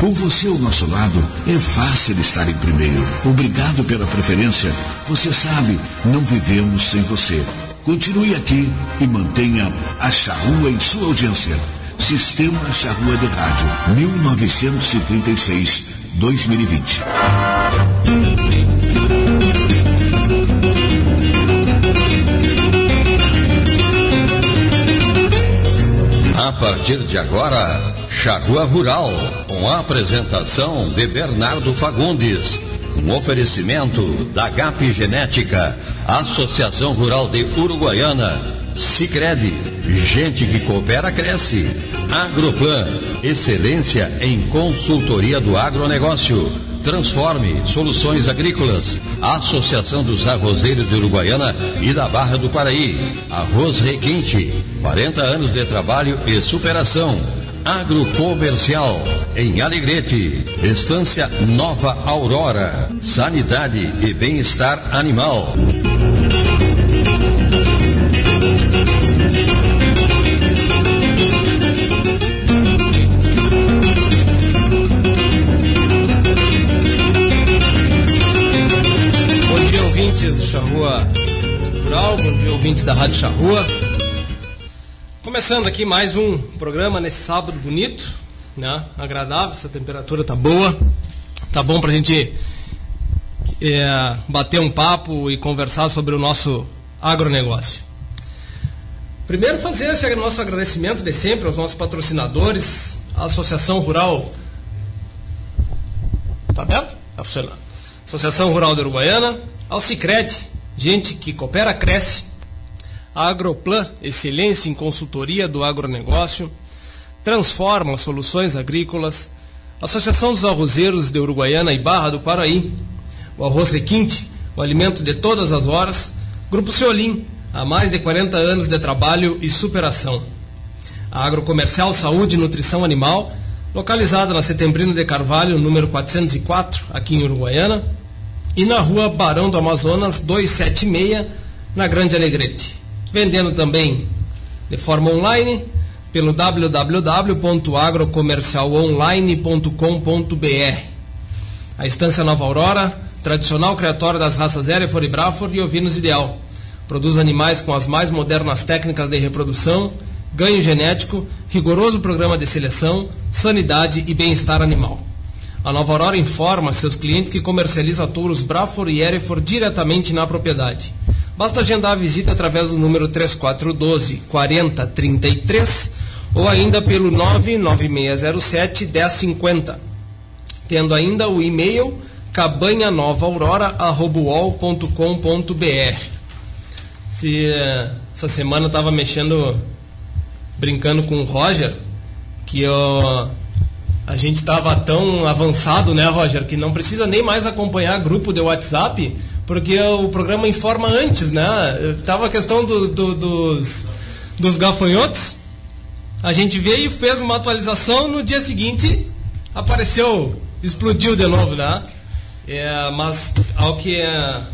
Com você ao nosso lado, é fácil estar em primeiro. Obrigado pela preferência. Você sabe, não vivemos sem você. Continue aqui e mantenha a Charrua em sua audiência. Sistema Charrua de Rádio, 1936-2020. A partir de agora, Charrua Rural, com a apresentação de Bernardo Fagundes. Um oferecimento da GAP Genética, Associação Rural de Uruguaiana, Sicredi, gente que coopera cresce. Agroplan, excelência em consultoria do agronegócio. Transforme Soluções Agrícolas, Associação dos Arrozeiros de Uruguaiana e da Barra do Paraí. Arroz Requinte, 40 anos de trabalho e superação. Agrocomercial, em Alegrete, Estância Nova Aurora, Sanidade e Bem-Estar Animal. Bom dia, ouvintes do Charrua Rural, bom dia, ouvintes da Rádio Charrua. Começando aqui mais um programa nesse sábado bonito, né? agradável, essa temperatura tá boa, tá bom pra gente é, bater um papo e conversar sobre o nosso agronegócio. Primeiro fazer esse nosso agradecimento de sempre aos nossos patrocinadores, a Associação Rural. Tá aberto? Tá funcionando. Associação Rural de Uruguaiana, ao Cicred, gente que coopera, cresce, Agroplan, excelência em consultoria do agronegócio, Transforma Soluções Agrícolas, Associação dos Arrozeiros de Uruguaiana e Barra do Paraí, o Arroz Requinte, o alimento de todas as horas, Grupo Ceolim, há mais de 40 anos de trabalho e superação. A Agrocomercial Saúde e Nutrição Animal, localizada na Setembrino de Carvalho, número 404, aqui em Uruguaiana, e na rua Barão do Amazonas 276, na Grande Alegrete. Vendendo também de forma online pelo www.agrocomercialonline.com.br. A Estância Nova Aurora, tradicional criatório das raças Hereford e Braford e ovinos ideal. Produz animais com as mais modernas técnicas de reprodução, ganho genético, rigoroso programa de seleção, sanidade e bem-estar animal. A Nova Aurora informa seus clientes que comercializa touros Braford e Hereford diretamente na propriedade. Basta agendar a visita através do número 3412 4033 ou ainda pelo 99607 1050. Tendo ainda o e-mail cabanhanovaaurora.com.br. Se eh, essa semana eu estava mexendo, brincando com o Roger, que eu, a gente estava tão avançado, né, Roger, que não precisa nem mais acompanhar grupo de WhatsApp, porque o programa informa antes, né? Tava a questão do, do, dos, dos gafanhotos. A gente veio, fez uma atualização, no dia seguinte apareceu, explodiu de novo, né? É, mas ao que,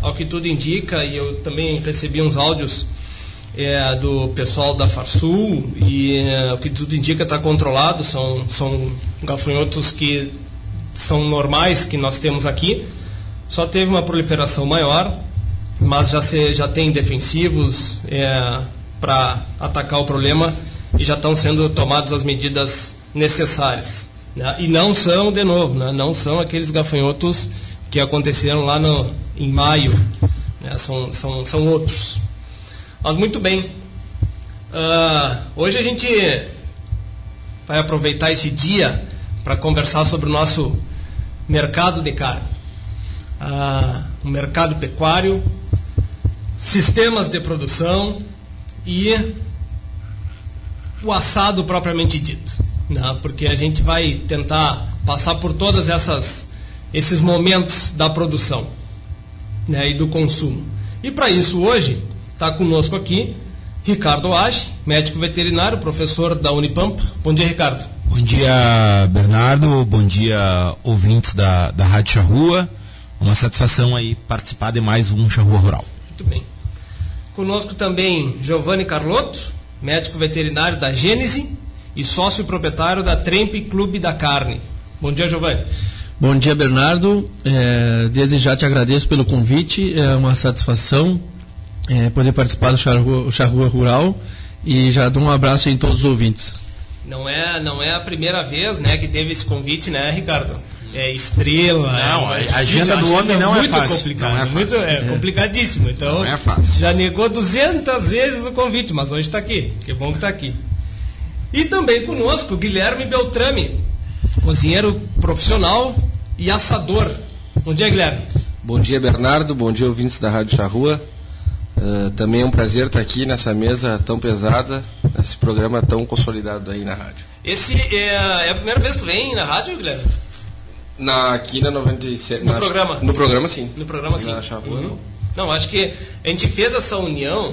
ao que tudo indica, e eu também recebi uns áudios é, do pessoal da Farsul, e é, o que tudo indica está controlado, são, são gafanhotos que são normais que nós temos aqui. Só teve uma proliferação maior, mas já, se, já tem defensivos é, para atacar o problema e já estão sendo tomadas as medidas necessárias. Né? E não são, de novo, né? não são aqueles gafanhotos que aconteceram lá no, em maio, né? são, são, são outros. Mas muito bem. Uh, hoje a gente vai aproveitar esse dia para conversar sobre o nosso mercado de carne. Uh, o mercado pecuário, sistemas de produção e o assado propriamente dito. Né? Porque a gente vai tentar passar por todas essas esses momentos da produção né, e do consumo. E para isso hoje está conosco aqui Ricardo Age, médico veterinário, professor da Unipampa. Bom dia, Ricardo. Bom dia, Bernardo. Bom dia, ouvintes da, da Rádio Charrua. Uma satisfação aí participar de mais um Charrua Rural. Muito bem. Conosco também Giovanni Carlotto, médico veterinário da Gênese e sócio proprietário da Trempe Clube da Carne. Bom dia, Giovanni. Bom dia, Bernardo. É, desde já te agradeço pelo convite. É uma satisfação é, poder participar do Charrua, Charrua Rural e já dou um abraço em todos os ouvintes. Não é, não é a primeira vez né, que teve esse convite, né, Ricardo? É estrela. Não, é, a agenda do homem não é muito fácil. Complicado, não é fácil. Muito, é, complicadíssimo. Então, não é fácil. já negou 200 vezes o convite, mas hoje está aqui. Que bom que está aqui. E também conosco Guilherme Beltrame, cozinheiro profissional e assador. Bom dia, Guilherme. Bom dia, Bernardo. Bom dia, ouvintes da Rádio Charrua. Uh, também é um prazer estar aqui nessa mesa tão pesada, nesse programa tão consolidado aí na rádio. Esse é, é a primeira vez que tu vem na rádio, Guilherme? Na, aqui na 97. No na, programa? No programa, sim. No programa, sim. Na Charrua, Uhum. não. Não, acho que a gente fez essa união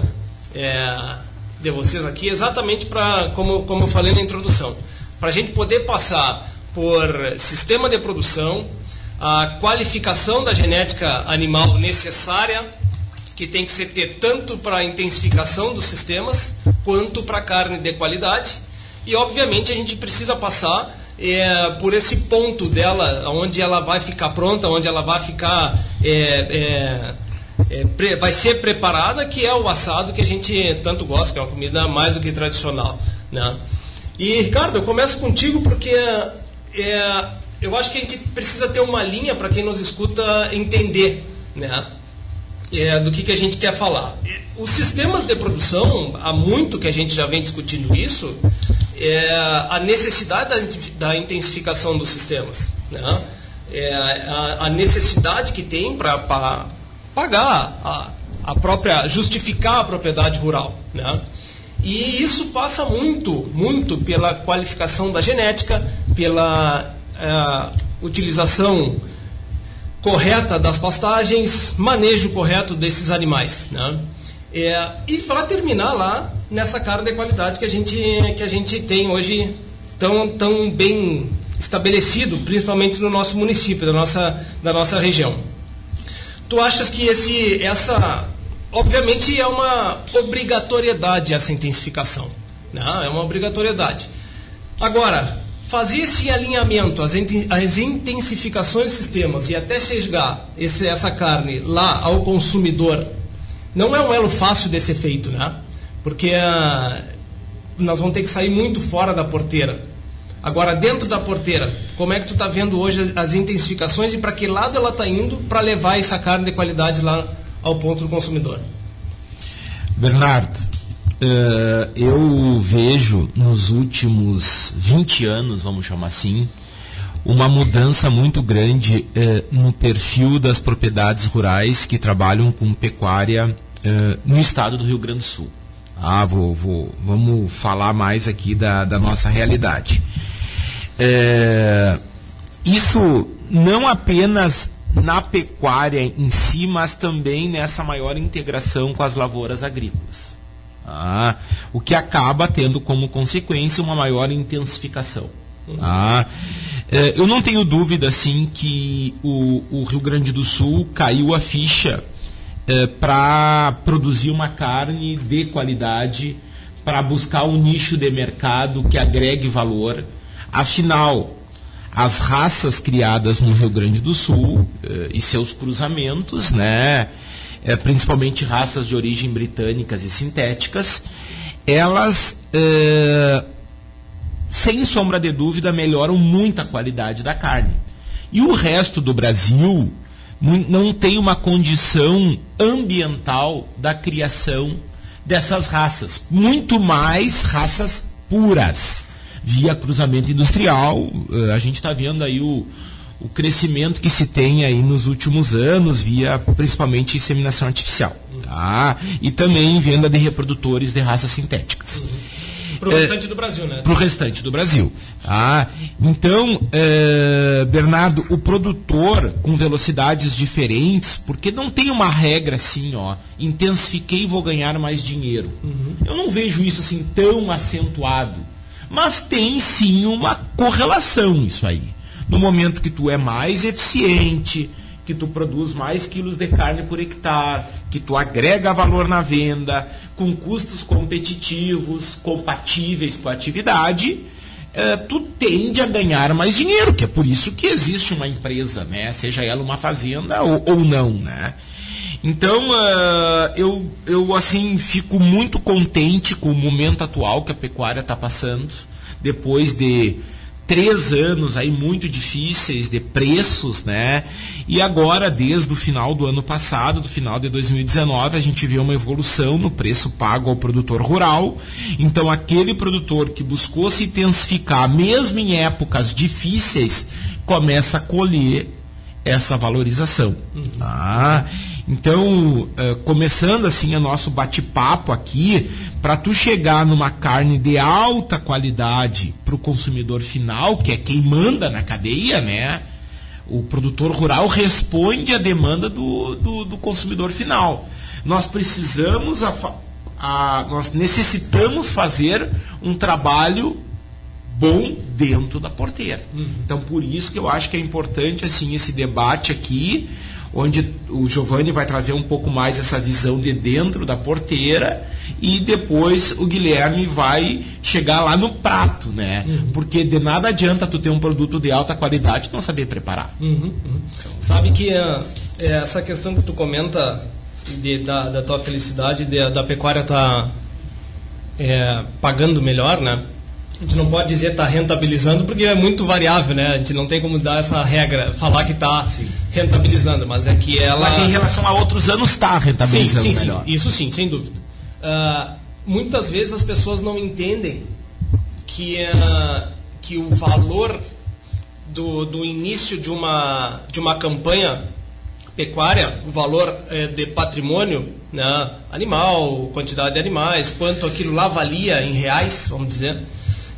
é, de vocês aqui exatamente para, como, como eu falei na introdução, para a gente poder passar por sistema de produção, a qualificação da genética animal necessária, que tem que ser ter tanto para a intensificação dos sistemas, quanto para carne de qualidade. E, obviamente, a gente precisa passar é, por esse ponto dela, onde ela vai ficar pronta, onde ela vai ficar. é, é, é, pre- vai ser preparada, que é o assado que a gente tanto gosta, que é uma comida mais do que tradicional. Né? E, Ricardo, eu começo contigo porque é, eu acho que a gente precisa ter uma linha para quem nos escuta entender. Né? é, do que, que a gente quer falar. Os sistemas de produção, há muito que a gente já vem discutindo isso, é a necessidade da, da intensificação dos sistemas. Né? É a, a necessidade que tem para pagar a, a própria, justificar a propriedade rural. Né? E isso passa muito, muito pela qualificação da genética, pela eh, utilização correta das pastagens, manejo correto desses animais. Né? É, e para terminar lá nessa carne de qualidade que a gente, que a gente tem hoje tão, tão bem estabelecido, principalmente no nosso município, da nossa, da nossa região. Tu achas que esse, essa, obviamente é uma obrigatoriedade essa intensificação, né? é uma obrigatoriedade. Agora, fazer esse alinhamento, as, as intensificações dos sistemas e até chegar esse- essa carne lá ao consumidor, não é um elo fácil de ser feito, né? Porque ah, nós vamos ter que sair muito fora da porteira. Agora, dentro da porteira, como é que tu está vendo hoje as, as intensificações e para que lado ela está indo para levar essa carne de qualidade lá ao ponto do consumidor? Bernardo, eh, eu vejo nos últimos 20 anos, vamos chamar assim, uma mudança muito grande eh, no perfil das propriedades rurais que trabalham com pecuária eh, no estado do Rio Grande do Sul. Ah, vou, vou- vamos falar mais aqui da, da nossa realidade. É, isso não apenas na pecuária em si, mas também nessa maior integração com as lavouras agrícolas. Ah, o que acaba tendo como consequência uma maior intensificação. Ah, é, eu não tenho dúvida assim que o, o Rio Grande do Sul caiu a ficha para produzir uma carne de qualidade, para buscar um nicho de mercado que agregue valor. Afinal, as raças criadas no Rio Grande do Sul eh, e seus cruzamentos, né, eh, principalmente raças de origem britânicas e sintéticas, elas, eh, sem sombra de dúvida, melhoram muito a qualidade da carne. E o resto do Brasil não tem uma condição ambiental da criação dessas raças, muito mais raças puras via cruzamento industrial. eh, a gente está vendo aí o, o crescimento que se tem aí nos últimos anos via principalmente inseminação artificial, tá? E também venda de reprodutores de raças sintéticas Para o restante do Brasil, né? para o restante do Brasil. Tá? Então, eh, Bernardo, o produtor com velocidades diferentes, porque não tem uma regra assim, ó, intensifiquei e vou ganhar mais dinheiro. Eu não vejo isso assim tão acentuado, mas tem sim uma correlação isso aí. No momento que tu é mais eficiente, que tu produz mais quilos de carne por hectare, que tu agrega valor na venda, com custos competitivos, compatíveis com a atividade, é, tu tende a ganhar mais dinheiro, que é por isso que existe uma empresa, né? Seja ela uma fazenda ou, ou não, né? Então, uh, eu, eu, assim, fico muito contente com o momento atual que a pecuária está passando, depois de três anos aí muito difíceis de preços, né? E agora, desde o final do ano passado, do final de 2019, a gente vê uma evolução no preço pago ao produtor rural. Então, aquele produtor que buscou se intensificar, mesmo em épocas difíceis, começa a colher essa valorização. Uhum. Tá? Então, uh, começando assim o nosso bate-papo aqui, para tu chegar numa carne de alta qualidade para o consumidor final, que é quem manda na cadeia, né? O produtor rural responde à demanda do, do, do consumidor final. Nós precisamos, a, a, nós necessitamos fazer um trabalho bom dentro da porteira. Uhum. Então, por isso que eu acho que é importante assim esse debate aqui onde o Giovanni vai trazer um pouco mais essa visão de dentro da porteira e depois o Guilherme vai chegar lá no prato, né? Uhum. Porque de nada adianta tu ter um produto de alta qualidade e não saber preparar. Uhum, uhum. Sabe que uh, essa questão que tu comenta de, da, da, tua felicidade de, da pecuária tá é, pagando melhor, né? A gente não pode dizer está rentabilizando porque é muito variável, né? A gente não tem como dar essa regra, falar que está rentabilizando, mas é que ela. Mas em relação a outros anos está rentabilizando sim, sim, melhor. Sim, isso sim, sem dúvida. Uh, muitas vezes as pessoas não entendem que, uh, que o valor do, do início de uma, de uma campanha pecuária, o valor uh, de patrimônio né, animal, quantidade de animais, quanto aquilo lá valia em reais, vamos dizer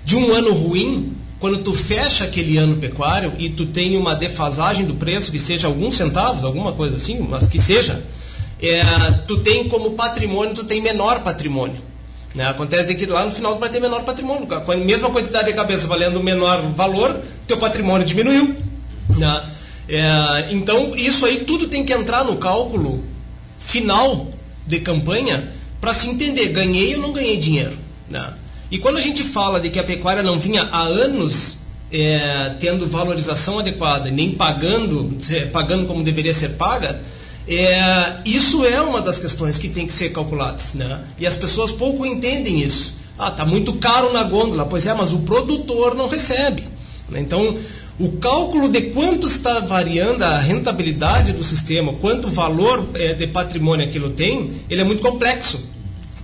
de um ano ruim, quando tu fecha aquele ano pecuário e tu tem uma defasagem do preço, que seja alguns centavos, alguma coisa assim, mas que seja, é, tu tem como patrimônio, tu tem menor patrimônio. Né? Acontece que lá no final tu vai ter menor patrimônio. Com a mesma quantidade de cabeça valendo menor valor, teu patrimônio diminuiu. Né? É, então, isso aí tudo tem que entrar no cálculo final de campanha para se entender, ganhei ou não ganhei dinheiro. Né? E quando a gente fala de que a pecuária não vinha há anos é, tendo valorização adequada, nem pagando, pagando como deveria ser paga, é, isso é uma das questões que tem que ser calculadas. Né? E as pessoas pouco entendem isso. Ah, está muito caro na gôndola. Pois é, mas o produtor não recebe. Então, o cálculo de quanto está variando a rentabilidade do sistema, quanto valor é, de patrimônio aquilo tem, ele é muito complexo.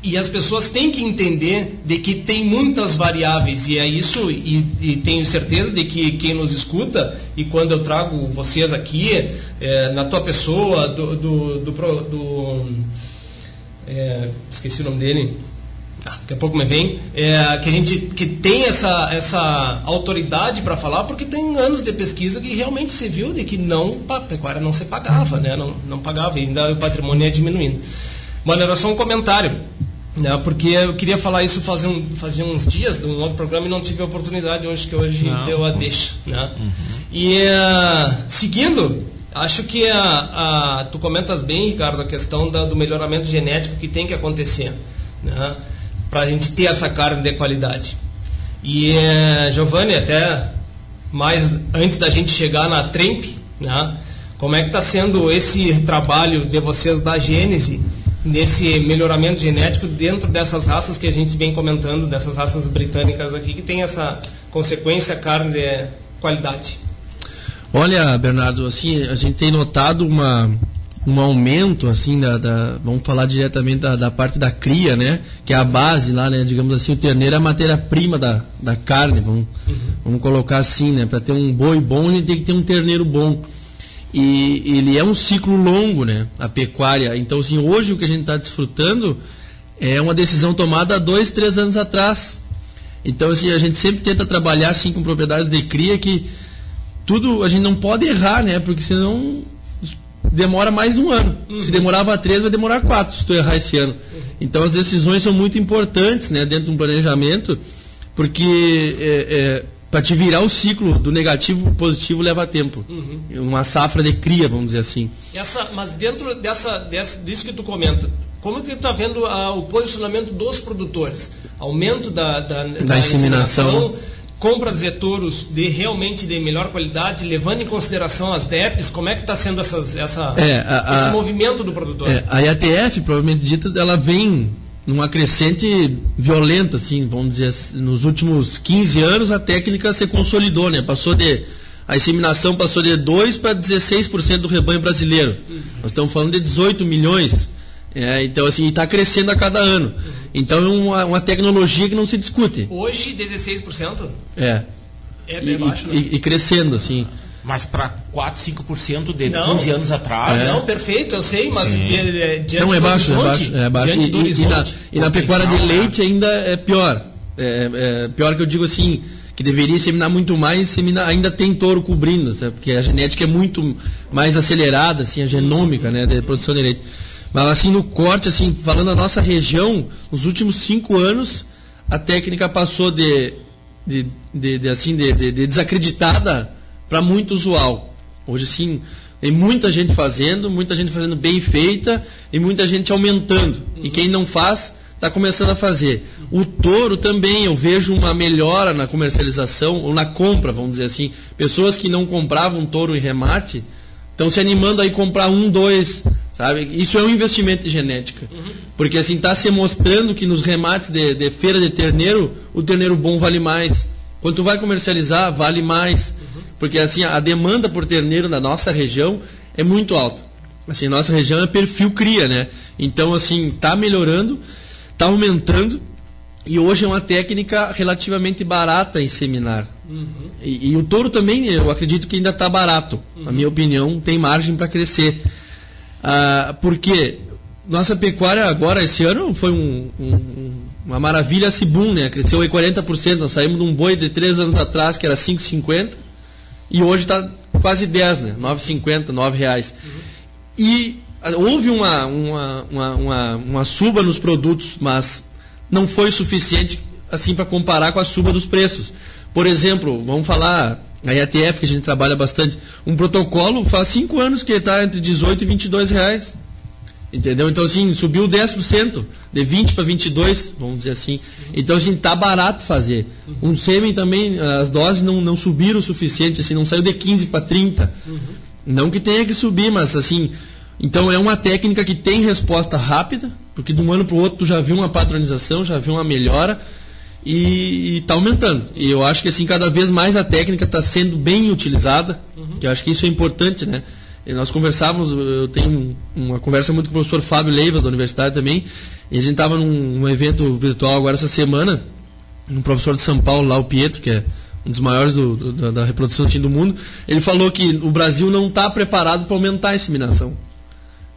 E as pessoas têm que entender de que tem muitas variáveis, e é isso, e, e tenho certeza de que quem nos escuta, e quando eu trago vocês aqui, é, na tua pessoa, do. do, do, do é, esqueci o nome dele, ah, daqui a pouco me vem, é, que a gente que tem essa, essa autoridade para falar, porque tem anos de pesquisa que realmente se viu de que não, a pecuária não se pagava, né? não, não pagava, e ainda o patrimônio ia diminuindo. Mano, era só um comentário. Né, porque eu queria falar isso fazia, um, fazia uns dias, num outro programa, e não tive a oportunidade hoje, que hoje não. deu a deixa. Né? Uhum. E uh, seguindo, acho que a, a, tu comentas bem, Ricardo, a questão da, do melhoramento genético que tem que acontecer né? para a gente ter essa carne de qualidade. E uh, Giovanni, até mais antes da gente chegar na Tremp, né? como é que está sendo esse trabalho de vocês da Gênese? Nesse melhoramento genético dentro dessas raças que a gente vem comentando, dessas raças britânicas aqui, que tem essa consequência carne de qualidade. Olha, Bernardo, assim, a gente tem notado uma, um aumento, assim, da, da vamos falar diretamente da, da, parte da cria, né? Que é a base lá, né? Digamos assim, o terneiro é a matéria-prima da, da carne, vamos, uhum. vamos colocar assim, né? Para ter um boi bom, a gente tem que ter um terneiro bom. E ele é um ciclo longo, né? A pecuária. Então, assim, hoje o que a gente está desfrutando é uma decisão tomada há dois, três anos atrás. Então, assim, a gente sempre tenta trabalhar assim com propriedades de cria que tudo a gente não pode errar, né? Porque senão demora mais um ano. Uhum. Se demorava três, vai demorar quatro se tu errar esse ano. Então, as decisões são muito importantes, né? Dentro de um planejamento, porque é, é, para te virar o ciclo do negativo para positivo leva tempo. Uhum. Uma safra de cria, vamos dizer assim. Essa, mas dentro dessa, dessa, disso que tu comenta, como que está vendo a, o posicionamento dos produtores? Aumento da, da, da, da inseminação. inseminação compras de touros de realmente de melhor qualidade, levando em consideração as DEPs, como é que está sendo essas, essa, É, a- esse a- movimento do produtor? É, a IATF, provavelmente dita, ela vem numa crescente violenta, assim, vamos dizer, nos últimos 15 anos a técnica se consolidou, né? Passou de a inseminação passou de 2 para 16% do rebanho brasileiro. Nós estamos falando de 18 milhões. É, então, assim, está crescendo a cada ano. Então, é uma, uma tecnologia que não se discute. Hoje, 16%? É. É E, bem baixo, né? e- e crescendo, assim. Mas para 4, 5% de Não. 15 anos atrás. Não, perfeito, eu sei, mas Sim. é, é, diante Não, é do baixo, é horizonte, baixo. É baixo. diante E, do e- e na, horizonte. e na pecuária de leite ainda é pior. É, é pior que eu digo assim, que deveria seminar muito mais, semina, ainda tem touro cobrindo, sabe? porque a genética é muito mais acelerada, assim, a genômica né, da produção de leite. Mas assim, no corte, assim, falando da nossa região, nos últimos cinco anos, a técnica passou de, de, de, de, assim, de, de- de desacreditada para muito usual. Hoje, sim, tem muita gente fazendo, muita gente fazendo bem feita e muita gente aumentando. E quem não faz, está começando a fazer. O touro também, eu vejo uma melhora na comercialização, ou na compra, vamos dizer assim. Pessoas que não compravam touro em remate, estão se animando a ir comprar um, dois, sabe? Isso é um investimento em genética. Porque assim, está se mostrando que nos remates de, de feira de terneiro, o terneiro bom vale mais. Quando tu vai comercializar, vale mais. Porque assim, a demanda por terneiro na nossa região é muito alta. Assim, nossa região é perfil cria, né? Então, assim, está melhorando, está aumentando. E hoje é uma técnica relativamente barata em seminar. E, e o touro também, eu acredito que ainda está barato. Na minha opinião, tem margem para crescer. Ah, porque nossa pecuária agora, esse ano, foi um- um- um- uma maravilha Cibum, né? Cresceu aí 40%. Nós saímos de um boi de três anos atrás, que era 5,50, e hoje está quase 10, né? 9,50, 9 reais. E ah, houve uma, uma, uma, uma, uma suba nos produtos, mas não foi suficiente assim para comparar com a suba dos preços. Por exemplo, vamos falar a IATF, que a gente trabalha bastante, um protocolo faz 5 anos que está entre 18 e 22 reais. Entendeu? Então, assim, subiu 10%, de 20 para 22, vamos dizer assim. Então, assim, tá barato fazer. Um sêmen também, as doses não, não subiram o suficiente, assim, não saiu de 15 para 30. Não que tenha que subir, mas assim, então é uma técnica que tem resposta rápida, porque de um ano para o outro tu já viu uma padronização, já viu uma melhora e está aumentando. E eu acho que assim cada vez mais a técnica está sendo bem utilizada, que eu acho que isso é importante, né? E nós conversávamos, eu tenho um- uma conversa muito com o professor Fábio Leivas da universidade também, e a gente estava num, num evento virtual agora essa semana, um professor de São Paulo lá, o Pietro, que é um dos maiores do- do- da, da reprodução do do mundo, ele falou que o Brasil não está preparado para aumentar a inseminação.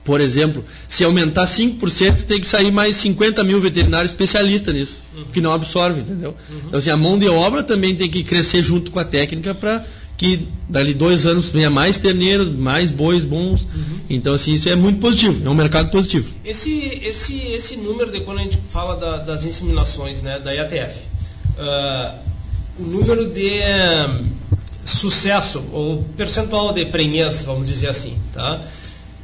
Por exemplo, se aumentar 5%, tem que sair mais 50 mil veterinários especialistas nisso, que não absorve, entendeu? Então, assim, a mão de obra também tem que crescer junto com a técnica para que dali dois anos venha mais terneiros, mais bois bons. Então, assim, isso é muito positivo, é um mercado positivo. Esse, esse, esse número de quando a gente fala da- das inseminações né, da IATF, ah, o número de eh, sucesso, ou percentual de prenhez, vamos dizer assim, tá?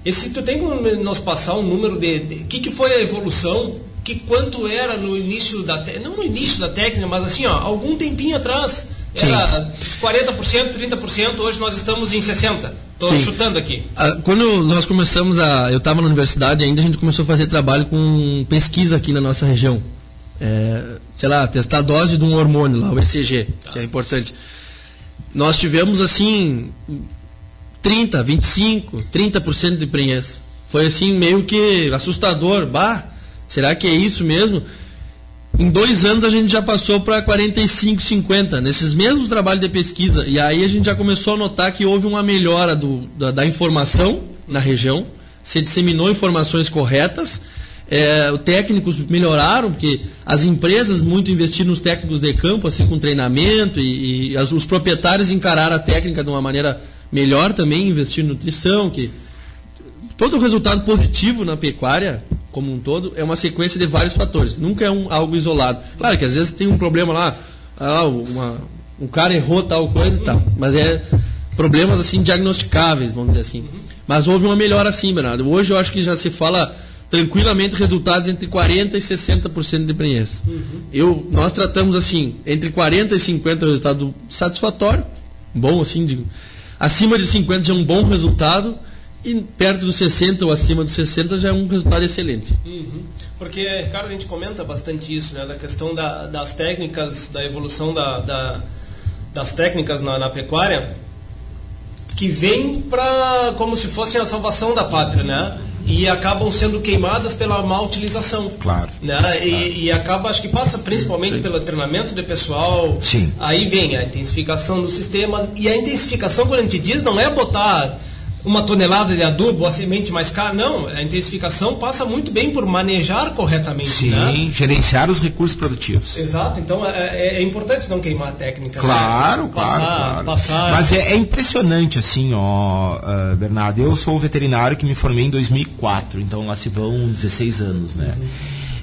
Esse, tu tem como nos passar um número de... O que, que foi a evolução? Que quanto era no início da... te- Não no início da técnica, mas assim, ó, algum tempinho atrás... Era 40%, 30%, hoje nós estamos em 60%. Estou Sim. chutando aqui. Ah, Quando nós começamos a. Eu estava na universidade ainda, a gente começou a fazer trabalho com pesquisa aqui na nossa região. É, sei lá, testar a dose de um hormônio lá, o ECG, que é importante. Nós tivemos assim 30, 25, 30% de prenhez. Foi assim meio que assustador. Bah, será que é isso mesmo? Em dois anos a gente já passou para 45, 50, nesses mesmos trabalhos de pesquisa. E aí a gente já começou a notar que houve uma melhora do- da, da informação na região, se disseminou informações corretas, é, os técnicos melhoraram, porque as empresas muito investiram nos técnicos de campo, assim, com treinamento, e, e as- os proprietários encararam a técnica de uma maneira melhor também, investir em nutrição, que todo resultado positivo na pecuária, como um todo, é uma sequência de vários fatores. Nunca é um, algo isolado. Claro que às vezes tem um problema lá, ah, uma, um cara errou tal coisa e tal. Mas é problemas assim diagnosticáveis, vamos dizer assim. Mas houve uma melhora sim, Bernardo. Hoje eu acho que já se fala tranquilamente resultados entre 40% e 60% de prenhez. Uhum. Eu, nós tratamos assim, entre 40% e 50% resultado satisfatório, bom assim, de, acima de 50% já é um bom resultado, e perto dos 60 ou acima dos 60 já é um resultado excelente. Uhum. Porque, Ricardo, a gente comenta bastante isso, né, da questão da, das técnicas, da evolução da, da das técnicas na, na pecuária, que vem para como se fossem a salvação da pátria, né? e acabam sendo queimadas pela má utilização. Claro. Né? claro. E, e, acaba, acho que passa principalmente Sim. pelo treinamento de pessoal. Sim. Aí vem a intensificação do sistema. E a intensificação, quando a gente diz, não é botar uma tonelada de adubo, a semente mais cara. Não, a intensificação passa muito bem por manejar corretamente. Sim, né? gerenciar os recursos produtivos. Exato, então é, é, é importante não queimar a técnica. Claro, né? passar, claro, claro. Passar... Mas é, é, impressionante, assim, ó, uh, Bernardo. Eu sou veterinário que me formei em 2004, então lá se vão 16 anos, né? Uhum.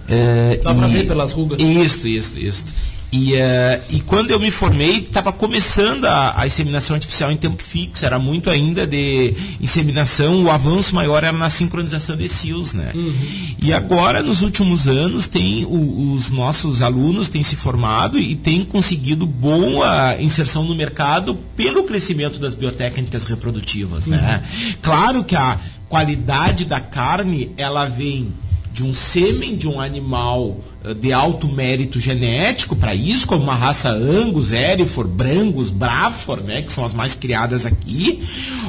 É, Dá para ver pelas rugas? Isso, isso, isso. E, uh, e quando eu me formei, estava começando a, a, inseminação artificial em tempo fixo, era muito ainda de inseminação, o avanço maior era na sincronização de CIOs, né? Uhum. E agora, nos últimos anos, tem o, os nossos alunos têm se formado e têm conseguido boa inserção no mercado pelo crescimento das biotécnicas reprodutivas, né? uhum. né? Claro que a qualidade da carne, ela vem de um sêmen de um animal eh, de alto mérito genético para isso, como uma raça Angus, Hereford, Brangus, Braford, né, que são as mais criadas aqui,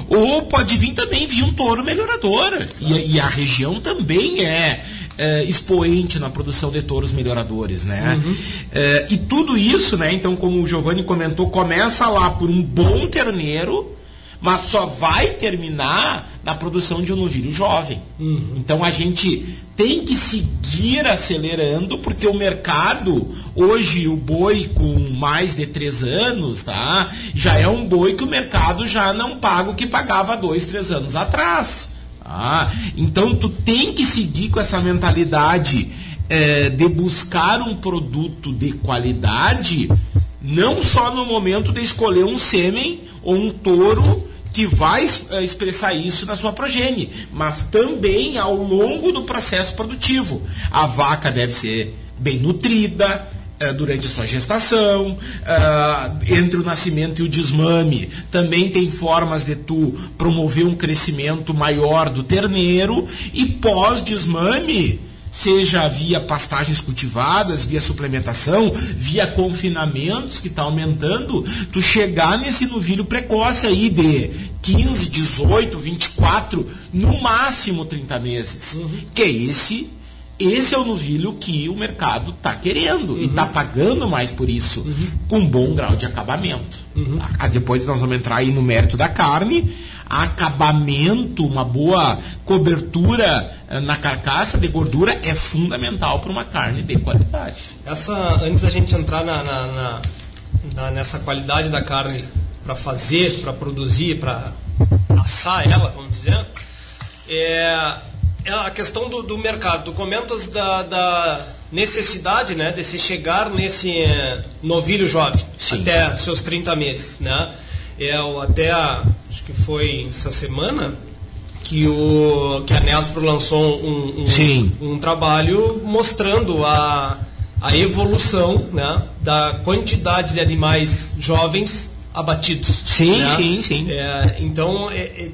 ou pode vir também vir um touro melhorador. E, e a região também é, é, expoente na produção de touros melhoradores, né? Uhum. É, e tudo isso, né? Então, como o Giovanni comentou, começa lá por um bom terneiro mas só vai terminar na produção de um novilho jovem. Uhum. Então a gente tem que seguir acelerando, porque o mercado, hoje o boi com mais de três anos, tá? Já é um boi que o mercado já não paga o que pagava dois, três anos atrás. Tá? Então tu tem que seguir com essa mentalidade é, de buscar um produto de qualidade, não só no momento de escolher um sêmen ou um touro que vai uh, expressar isso na sua progenie, mas também ao longo do processo produtivo. A vaca deve ser bem nutrida, uh, durante a sua gestação, uh, entre o nascimento e o desmame, também tem formas de tu promover um crescimento maior do terneiro e pós-desmame seja via pastagens cultivadas, via suplementação, via confinamentos que está aumentando, tu chegar nesse novilho precoce aí de 15, 18, 24, no máximo 30 meses. Uhum. Que é esse esse é o novilho que o mercado está querendo uhum. e está pagando mais por isso, uhum. com um bom grau de acabamento. Uhum. Ah, depois nós vamos entrar aí no mérito da carne acabamento, uma boa cobertura eh, na carcaça de gordura é fundamental para uma carne de qualidade. Essa, antes da gente entrar na, na, na, na nessa qualidade da carne para fazer, para produzir, para assar ela, vamos dizer, é, é a questão do, do, mercado. Tu comentas da, da, necessidade né, de se chegar nesse eh, novilho jovem, Sim. até seus 30 meses. Né? É, até a, acho que foi essa semana, que, o, que a Nespro lançou um, um, um, trabalho mostrando a, a evolução né, da quantidade de animais jovens abatidos. Sim, né? sim, sim. É, então, é, é,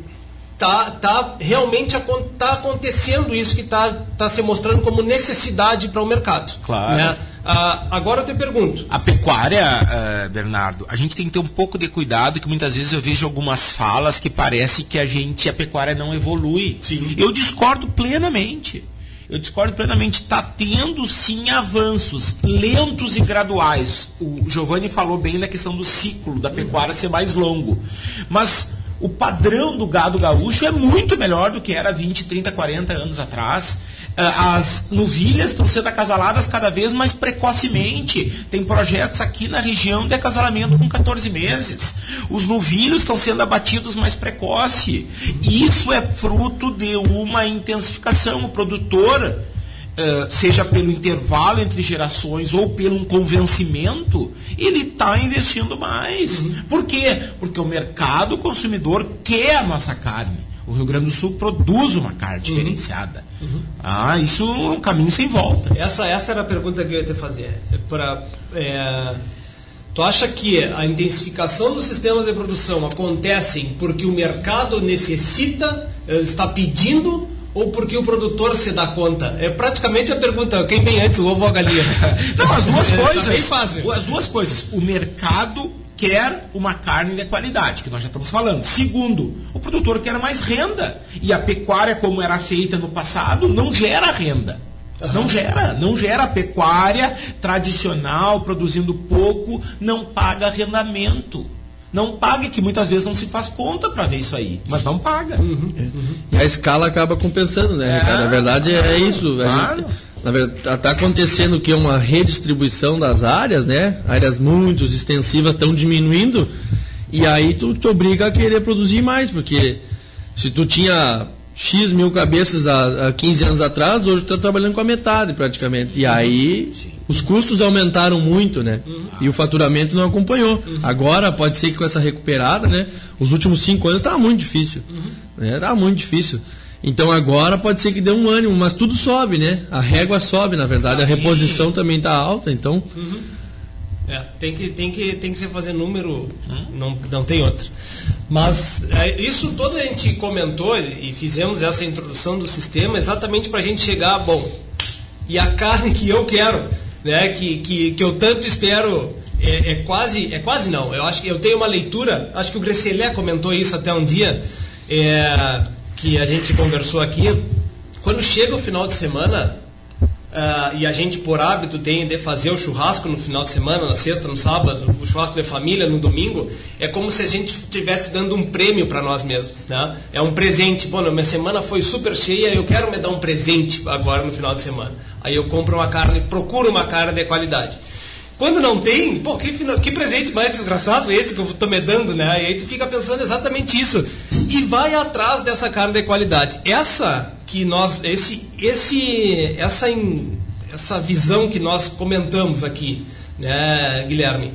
tá, tá realmente tá acontecendo isso que está tá se mostrando como necessidade para o mercado. Claro. Né? Ah, agora eu te pergunto. A pecuária, uh, Bernardo, a gente tem que ter um pouco de cuidado, que muitas vezes eu vejo algumas falas que parece que a gente, a pecuária não evolui. Sim. Eu discordo plenamente. Eu discordo plenamente. Está tendo sim avanços lentos e graduais. O Giovanni falou bem da questão do ciclo da pecuária ser mais longo. Mas o padrão do gado gaúcho é muito melhor do que era 20, 30, 40 anos atrás. Ah, as novilhas estão sendo acasaladas cada vez mais precocemente. Tem projetos aqui na região de acasalamento com 14 meses. Os novilhos estão sendo abatidos mais precoce. Isso é fruto de uma intensificação. O produtor Uh, seja pelo intervalo entre gerações ou pelo um convencimento, ele está investindo mais. Uhum. Por quê? Porque o mercado consumidor quer a nossa carne. O Rio Grande do Sul produz uma carne diferenciada. Ah, isso é um caminho sem volta. Essa, essa era a pergunta que eu ia te fazer. É Pra, é, tu acha que a intensificação dos sistemas de produção acontecem porque o mercado necessita, eh, está pedindo, ou porque o produtor se dá conta? É praticamente a pergunta, quem vem antes, o ovo ou a galinha? Não, as duas É, tá coisas. bem fácil. As duas coisas. O mercado quer uma carne de qualidade, que nós já estamos falando. Segundo, o produtor quer mais renda. E a pecuária, como era feita no passado, não gera renda. Não gera, não gera pecuária tradicional, produzindo pouco, não paga arrendamento. Não paga, que muitas vezes não se faz conta para ver isso aí, mas não paga. E a escala acaba compensando, né, Ricardo? Na verdade é isso. A Claro. Na verdade, está acontecendo que é uma redistribuição das áreas, né? Áreas muito extensivas estão diminuindo e aí tu te obriga a querer produzir mais, porque se tu tinha X mil cabeças há, há 15 anos atrás, hoje tu está trabalhando com a metade praticamente. E aí os custos aumentaram muito, né? E o faturamento não acompanhou. Agora pode ser que com essa recuperada, né? Os últimos cinco anos estava muito difícil. Né? Tava muito difícil. Então agora pode ser que dê um ânimo, mas tudo sobe, né? A régua sobe, na verdade, a reposição também está alta, então. É, tem que, tem que, tem que se fazer número, não, não tem outra. Mas é, isso todo a gente comentou e fizemos essa introdução do sistema exatamente para a gente chegar, bom, e a carne que eu quero, né, que, que, que eu tanto espero, é, é quase, é quase não, eu acho que eu tenho uma leitura, acho que o Grecelé comentou isso até um dia, é, que a gente conversou aqui, quando chega o final de semana, ah, e a gente, por hábito, tem de fazer o churrasco no final de semana, na sexta, no sábado, o churrasco de família no domingo, é como se a gente estivesse dando um prêmio para nós mesmos. Né? É um presente. Bom, minha semana foi super cheia, eu quero me dar um presente agora no final de semana. Aí eu compro uma carne, procuro uma carne de qualidade. Quando não tem, pô, que, que presente mais desgraçado esse que eu tô me dando, né? E aí tu fica pensando exatamente isso. E vai atrás dessa carne de qualidade. Essa que nós, esse, esse, essa, essa visão que nós comentamos aqui, né, Guilherme?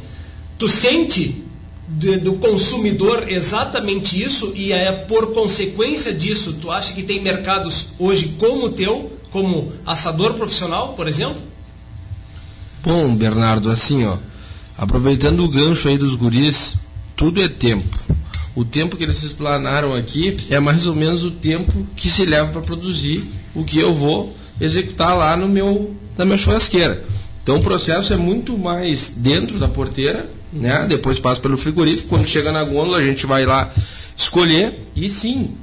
Tu sente de- do consumidor exatamente isso e é por consequência disso, tu acha que tem mercados hoje como o teu, como assador profissional, por exemplo? Bom, Bernardo, assim, ó, aproveitando o gancho aí dos guris, tudo é tempo. O tempo que eles explanaram aqui é mais ou menos o tempo que se leva para produzir o que eu vou executar lá no meu na minha churrasqueira. Então o processo é muito mais dentro da porteira, né? Depois passa pelo frigorífico, quando chega na gôndola a gente vai lá escolher e sim,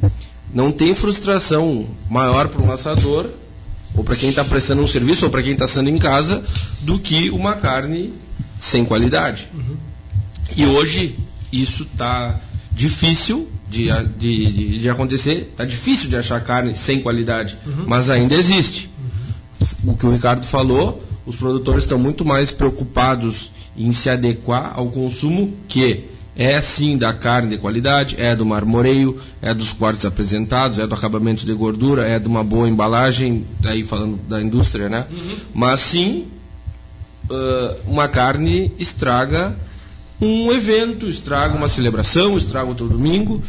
não tem frustração maior para um assador ou para quem está prestando um serviço ou para quem está sendo em casa do que uma carne sem qualidade. E hoje isso está difícil de, de, de, de acontecer, está difícil de achar carne sem qualidade, mas ainda existe. O que o Ricardo falou, os produtores estão muito mais preocupados em se adequar ao consumo que é sim da carne de qualidade, é do marmoreio, é dos cortes apresentados, é do acabamento de gordura, é de uma boa embalagem, aí falando da indústria, né? Mas sim, uma carne estraga um evento, estraga uma celebração, estraga outro domingo.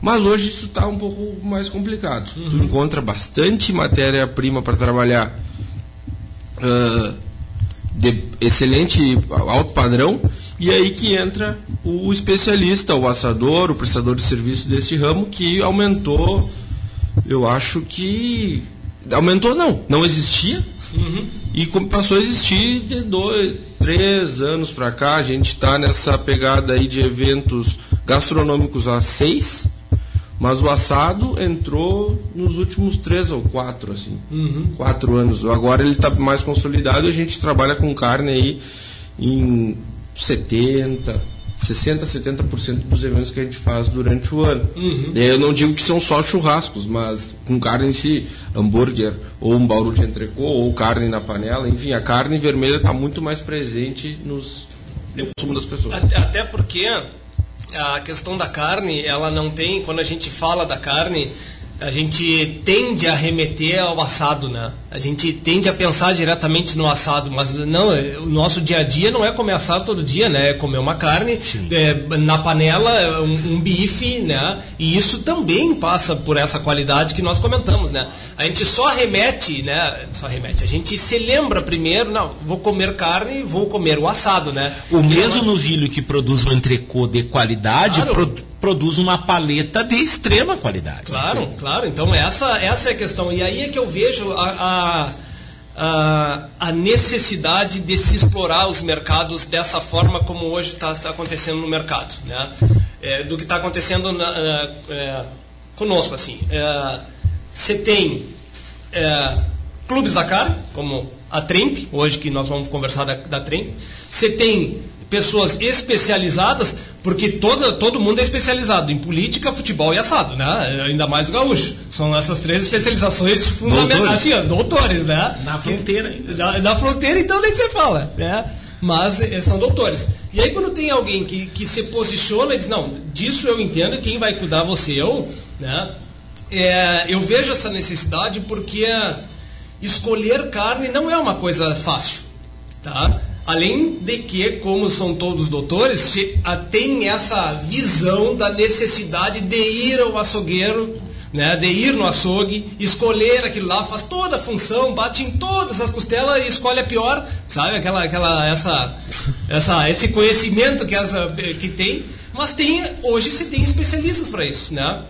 Mas hoje isso está um pouco mais complicado. Tu encontra bastante matéria-prima para trabalhar ah, de excelente alto padrão e aí que entra o especialista, o assador, o prestador de serviço deste ramo que aumentou, eu acho que aumentou não, não existia e com- passou a existir de dois, três anos para cá. A gente está nessa pegada aí de eventos gastronômicos há seis, mas o assado entrou nos últimos três ou quatro, assim, quatro anos. Agora ele está mais consolidado e a gente trabalha com carne aí em 70, 60, 70% dos eventos que a gente faz durante o ano. Aí eu não digo que são só churrascos, mas com carne em si, hambúrguer, ou um bauru de entrecô, ou carne na panela, enfim, a carne vermelha está muito mais presente nos, no consumo das pessoas. Até, até porque a questão da carne, ela não tem, quando a gente fala da carne, a gente tende a remeter ao assado, né? A gente tende a pensar diretamente no assado, mas não, o nosso dia a dia não é comer assado todo dia, né? É comer uma carne é, na panela, um, um, bife, né? E isso também passa por essa qualidade que nós comentamos, né? A gente só remete, né? Só remete. A gente se lembra primeiro, não, vou comer carne, vou comer o assado, né? O mesmo novilho que produz um entrecô de qualidade claro. pro produz uma paleta de extrema qualidade. Claro, claro. Então essa, essa é a questão. E aí é que eu vejo a, a, a necessidade de se explorar os mercados dessa forma como hoje está acontecendo no mercado. Né? É, do que está acontecendo na, é, é, conosco. assim. Você tem é, clubes da carne, como a Tremp, hoje que nós vamos conversar da, da. Você tem pessoas especializadas, porque toda, todo mundo é especializado em política, futebol e assado, né? Ainda mais o gaúcho. São essas três especializações fundamentais. Assim, ó, doutores, né? Na fronteira ainda. Na, na, fronteira, então nem se fala, né? Mas eh, são doutores. E aí quando tem alguém que, que se posiciona e diz, não, disso eu entendo, quem vai cuidar você eu, né? É, eu vejo essa necessidade porque escolher carne não é uma coisa fácil, tá? Além de que, como são todos doutores, tem essa visão da necessidade de ir ao açougueiro, né, de ir no açougue, escolher aquilo lá, faz toda a função, bate em todas as costelas e escolhe a pior, sabe? Aquela, aquela, essa, essa, esse conhecimento que, essa, que tem. Mas tem, hoje se tem especialistas para isso, né?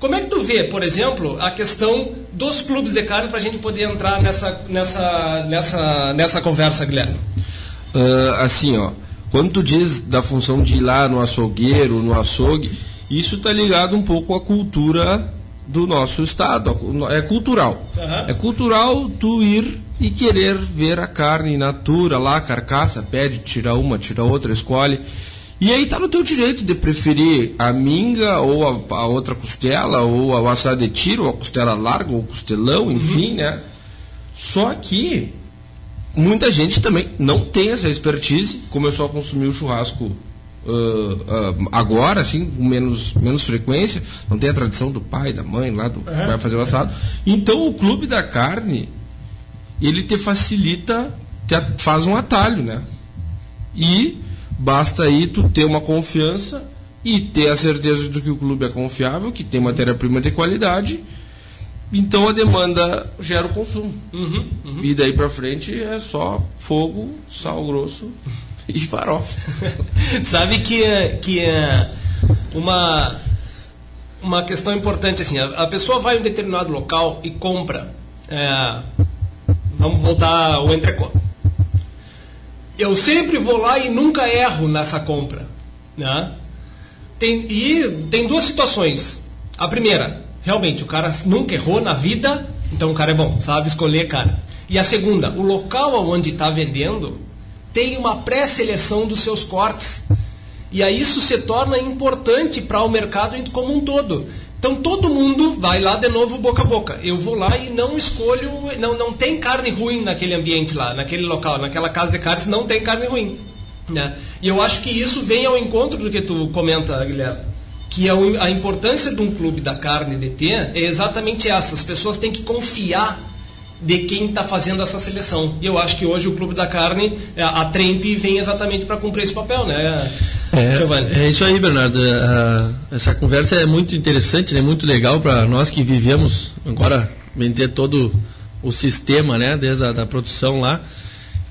Como é que tu vê, por exemplo, a questão dos clubes de carne para a gente poder entrar nessa, nessa, nessa, nessa conversa, Guilherme? Uh, assim, ó, quando tu diz da função de ir lá no açougueiro, no açougue, isso está ligado um pouco à cultura do nosso estado. É cultural. Uhum. É cultural tu ir e querer ver a carne natura lá, a carcaça, pede, tira uma, tira outra, escolhe. E aí tá no teu direito de preferir a minga ou a, a outra costela, ou a assada de tiro, ou a costela larga, ou costelão, enfim, uhum. né? Só que muita gente também não tem essa expertise, começou a consumir o churrasco uh, uh, agora, assim, com menos, menos frequência, não tem a tradição do pai, da mãe lá, do, uhum. vai fazer o assado. Então o clube da carne, ele te facilita, te faz um atalho, né? E basta aí tu ter uma confiança e ter a certeza de que o clube é confiável, que tem matéria-prima de qualidade então a demanda gera o consumo. Uhum, uhum. E daí para frente é só fogo, sal grosso e farofa. Sabe que, que é uma, uma questão importante assim, a, a pessoa vai em um determinado local e compra. É, vamos voltar ao entrecô. Eu sempre vou lá e nunca erro nessa compra. Né? Tem, e tem duas situações. A primeira, realmente, o cara nunca errou na vida, então o cara é bom, sabe escolher, cara. E a segunda, o local onde está vendendo tem uma pré-seleção dos seus cortes. E aí isso se torna importante para o mercado como um todo. Então todo mundo vai lá de novo boca a boca. Eu vou lá e não escolho, não, não tem carne ruim naquele ambiente lá, naquele local, naquela casa de carnes não tem carne ruim. Né? E eu acho que isso vem ao encontro do que tu comenta, Guilherme que a importância de um clube da carne de ter é exatamente essa. As pessoas têm que confiar de quem está fazendo essa seleção. E eu acho que hoje o Clube da Carne, é, a Tremp, vem exatamente para cumprir esse papel, né, é, Giovanni? É isso aí, Bernardo. É, essa conversa é muito interessante, né, muito legal para nós que vivemos, agora, bem dizer, todo o sistema, né, desde a da produção lá.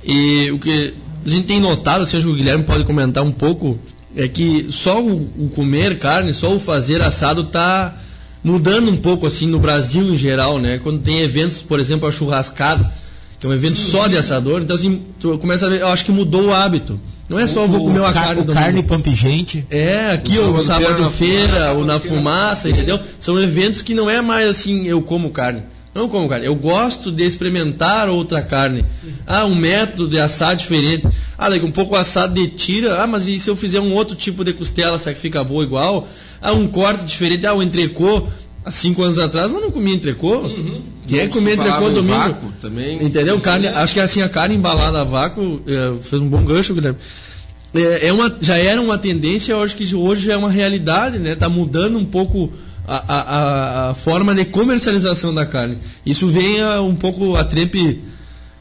E o que a gente tem notado, se o Guilherme pode comentar um pouco é que só o, o, comer carne, só o fazer assado está mudando um pouco assim no Brasil em geral, né? Quando tem eventos, por exemplo, a churrascada, que é um evento só de assador, então assim, tu começa a ver, eu acho que mudou o hábito. Não é só o, vou comer uma carne do carne pampigente. É, aqui o, o sábado feira, ou na fumaça, entendeu? São eventos que não é mais assim, eu como carne. Não como carne. Eu gosto de experimentar outra carne. Ah, um método de assar diferente. Ah, um pouco assado de tira. Ah, mas e se eu fizer um outro tipo de costela, será que fica boa igual? Ah, um corte diferente. Ah, o entrecô. Há cinco anos atrás eu não comia entrecô. Uhum. Quem é comer entrecô domingo? Vácuo, também. Entendeu? Carne, acho que assim, a carne embalada a vácuo é, fez um bom gancho, Guilherme. É, é uma, já era uma tendência, eu acho que hoje é uma realidade, né? Tá mudando um pouco a, a, a, forma de comercialização da carne. Isso vem a, um pouco a Trempe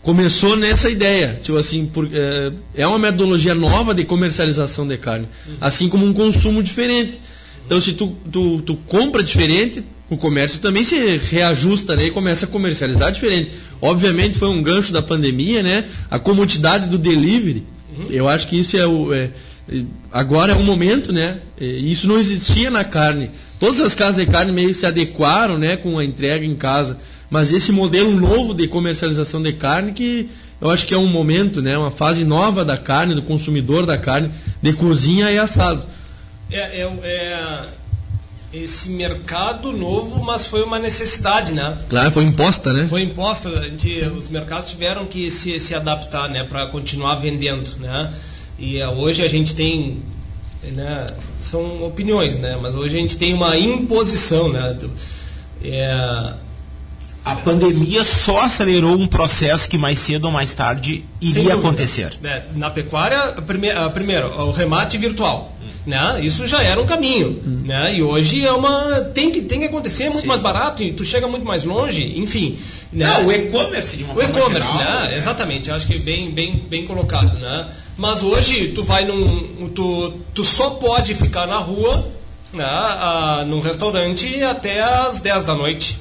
começou nessa ideia, tipo assim, por, é, é, uma metodologia nova de comercialização de carne, assim como um consumo diferente. Então, se tu, tu, tu compra diferente, o comércio também se reajusta né, e começa a comercializar diferente. Obviamente foi um gancho da pandemia, né? A comodidade do delivery. Eu acho que isso é o. É, agora é um momento, né? Isso não existia na carne. Todas as casas de carne meio se adequaram, né, com a entrega em casa. Mas esse modelo novo de comercialização de carne que eu acho que é um momento, né, uma fase nova da carne, do consumidor da carne, de cozinha e assado. É, é, é esse mercado novo, mas foi uma necessidade, né? Claro, foi imposta, né? Foi imposta. Gente, os mercados tiveram que se, se adaptar, né, para continuar vendendo, né? E uh, hoje a gente tem, né, são opiniões, né? Mas hoje a gente tem uma imposição, né? É, a pandemia só acelerou um processo que mais cedo ou mais tarde iria acontecer. É, na pecuária, primeiro, primeiro, o remate virtual. Né? Isso já era um caminho. Hum. Né? E hoje é uma. Tem que, tem que acontecer, é muito Sim. mais barato, e tu chega muito mais longe, enfim. Né? Não, o e-commerce de uma o forma e-commerce, né? É. Exatamente, acho que bem, bem, bem colocado. Né? Mas hoje tu vai num. Tu, tu só pode ficar na rua, né, a, num restaurante até as 10 da noite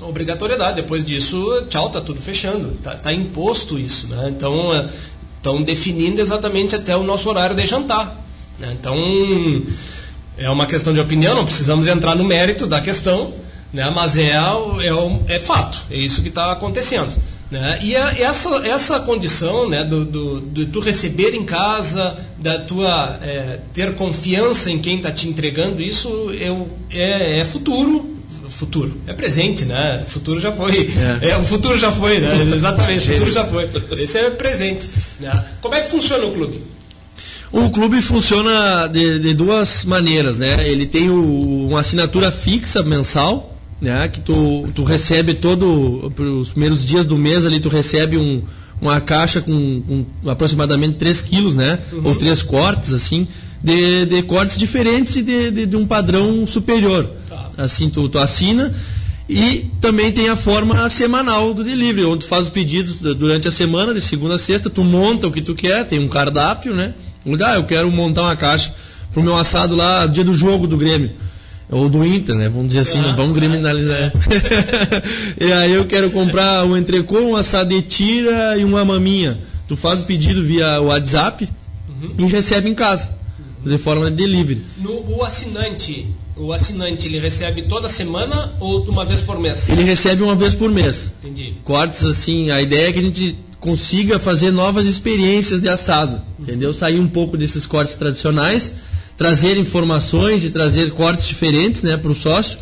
obrigatoriedade. Depois disso, tchau, tá tudo fechando. Tá, tá imposto isso, né? Então, estão é, definindo exatamente até o nosso horário de jantar. Né? Então, é uma questão de opinião, não precisamos entrar no mérito da questão, né? mas é, é, é fato, é isso que está acontecendo. Né? E a, essa, essa condição né, do, do, do, tu receber em casa, da tua é, ter confiança em quem está te entregando, isso é, é, é futuro, futuro. É presente, né? Futuro já foi. É. é o futuro já foi, né? Exatamente, o futuro já foi. Esse é presente. Né? Como é que funciona o clube? O clube funciona de, de duas maneiras, né? Ele tem o, uma assinatura fixa mensal, né? Que tu, tu recebe todo, os primeiros dias do mês ali, tu recebe um, uma caixa com, com aproximadamente 3 quilos, né? Uhum. Ou três cortes, assim, de, de cortes diferentes e de, de, de um padrão superior. Tá. Assim, tu, tu assina e também tem a forma semanal do delivery, onde tu faz os pedidos durante a semana, de segunda a sexta, tu monta o que tu quer, tem um cardápio, né? Ah, eu quero montar uma caixa pro meu assado lá, dia do jogo do Grêmio. Ou do Inter, né? Vamos dizer assim, ah, não vamos criminalizar. e aí eu quero comprar um entrecô, um assado de tira e uma maminha. Tu faz o pedido via WhatsApp uhum. e recebe em casa, de forma de delivery. No, o assinante, o assinante ele recebe toda semana ou uma vez por mês? Ele recebe uma vez por mês. Entendi. Cortes assim, a ideia é que a gente consiga fazer novas experiências de assado, entendeu? Sair um pouco desses cortes tradicionais, trazer informações e trazer cortes diferentes, né, para o sócio.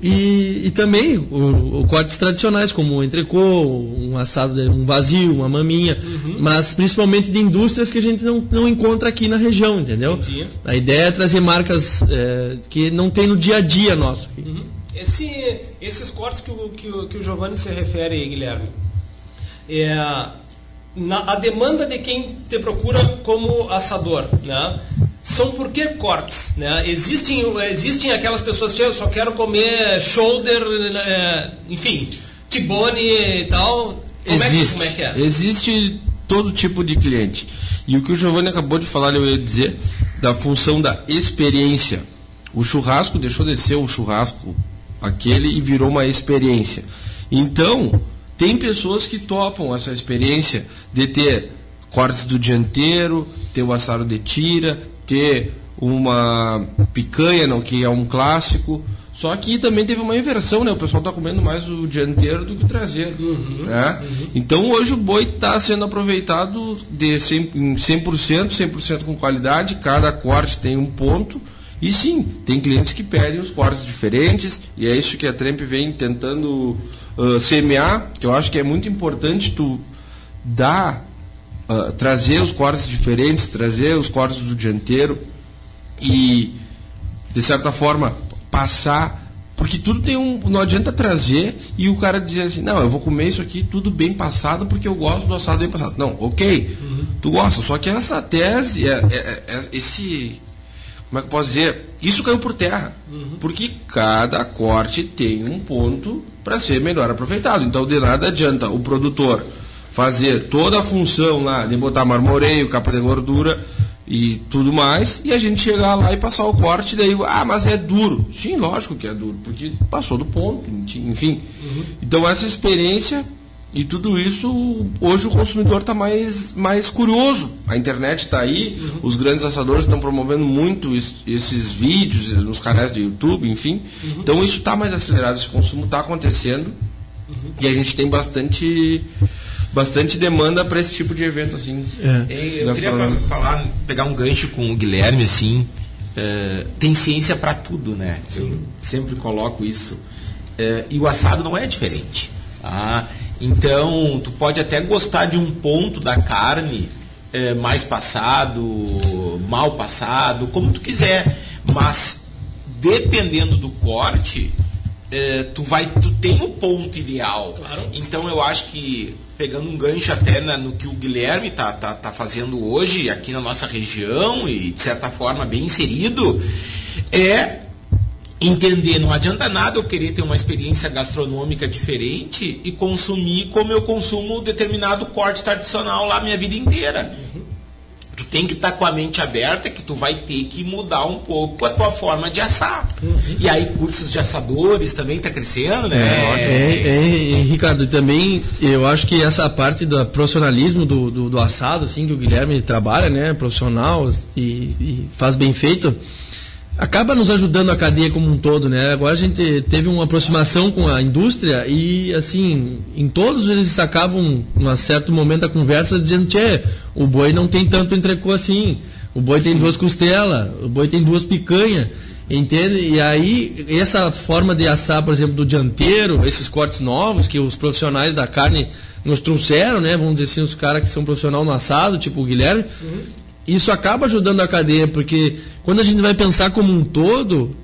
E, e também o, o, cortes tradicionais, como o entrecô, um assado, um vazio, uma maminha, uhum. mas principalmente de indústrias que a gente não, não encontra aqui na região, entendeu? Entendi. A ideia é trazer marcas é, que não tem no dia a dia nosso. Uhum. Esse, esses cortes que o, que, o, que o Giovanni se refere, Guilherme, é, na, a demanda de quem te procura como assador, né? São por que cortes, né? Existem, existem aquelas pessoas que eu só quero comer shoulder, é, enfim, tibone e tal. Como existe, é que, como é que é? Existe todo tipo de cliente. E o que o Giovanni acabou de falar, eu ia dizer, da função da experiência. O churrasco deixou de ser um churrasco aquele e virou uma experiência. Então, tem pessoas que topam essa experiência de ter cortes do dianteiro, ter o assado de tira, ter uma picanha, não, que é um clássico. Só que também teve uma inversão, né? O pessoal está comendo mais o dianteiro do que o traseiro. Uhum, né? Uhum. Então hoje o boi está sendo aproveitado de 100%, 100%, 100% com qualidade, cada corte tem um ponto. E sim, tem clientes que pedem os cortes diferentes, e é isso que a Tremp vem tentando uh, semear, que eu acho que é muito importante tu dar, uh, trazer os cortes diferentes, trazer os cortes do dianteiro e, de certa forma, passar. Porque tudo tem um. Não adianta trazer e o cara dizer assim, não, eu vou comer isso aqui tudo bem passado porque eu gosto do assado bem passado. Não, ok, uhum. tu gosta. Só que essa tese, é, é, é, esse como é que eu posso dizer? Isso caiu por terra. Uhum. Porque cada corte tem um ponto para ser melhor aproveitado. Então, de nada adianta o produtor fazer toda a função lá de botar marmoreio, capa de gordura e tudo mais, e a gente chegar lá e passar o corte, daí, ah, mas é duro. Sim, lógico que é duro, porque passou do ponto, enfim. Uhum. Então, essa experiência e tudo isso, hoje o consumidor está mais, mais curioso. A internet está aí, uhum. os grandes assadores estão promovendo muito isso, esses vídeos nos canais do YouTube, enfim. Uhum. Então isso está mais acelerado, esse consumo está acontecendo. Uhum. E a gente tem bastante bastante demanda para esse tipo de evento assim. É. Eu queria falar, pegar um gancho com o Guilherme assim. Uh, tem ciência para tudo, né? Sim. Eu sempre coloco isso. Uh, e o assado não é diferente. Ah, então, tu pode até gostar de um ponto da carne é, mais passado, mal passado, como tu quiser, mas dependendo do corte, é, tu vai, tu tem o ponto ideal. Claro. Então, eu acho que pegando um gancho até na, no que o Guilherme tá, tá, tá fazendo hoje aqui na nossa região e de certa forma bem inserido, é entender, não adianta nada eu querer ter uma experiência gastronômica diferente e consumir como eu consumo determinado corte tradicional lá minha vida inteira. Uhum. Tu tem que estar tá com a mente aberta que tu vai ter que mudar um pouco a tua forma de assar. Uhum. E aí cursos de assadores também está crescendo, né? É, é, é, Ricardo, também eu acho que essa parte do profissionalismo do, do, do assado, assim, que o Guilherme trabalha, né? Profissional e, e faz bem feito acaba nos ajudando a cadeia como um todo, né? Agora a gente teve uma aproximação com a indústria e, assim, em todos eles acabam, num certo momento da conversa, dizendo que o boi não tem tanto entrecô assim, o boi tem duas costelas, o boi tem duas picanhas, entende? E aí, essa forma de assar, por exemplo, do dianteiro, esses cortes novos que os profissionais da carne nos trouxeram, né? Vamos dizer assim, os caras que são profissional no assado, tipo o Guilherme, uhum. Isso acaba ajudando a cadeia, porque quando a gente vai pensar como um todo,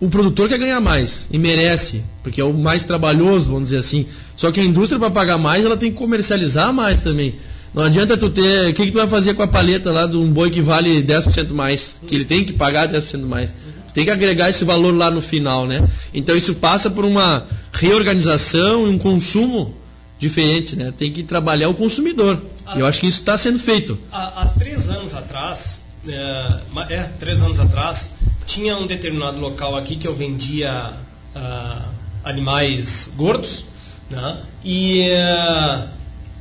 o produtor quer ganhar mais e merece, porque é o mais trabalhoso, vamos dizer assim. Só que a indústria para pagar mais, ela tem que comercializar mais também. Não adianta tu ter, o que, que tu vai fazer com a paleta lá de um boi que vale 10% mais, que ele tem que pagar 10% mais. tem que agregar esse valor lá no final, né? Então isso passa por uma reorganização e um consumo diferente, né? Tem que trabalhar o consumidor. E eu acho que isso está sendo feito. Há, há três anos atrás, é, é, três anos atrás, tinha um determinado local aqui que eu vendia uh, animais gordos, né? E, uh,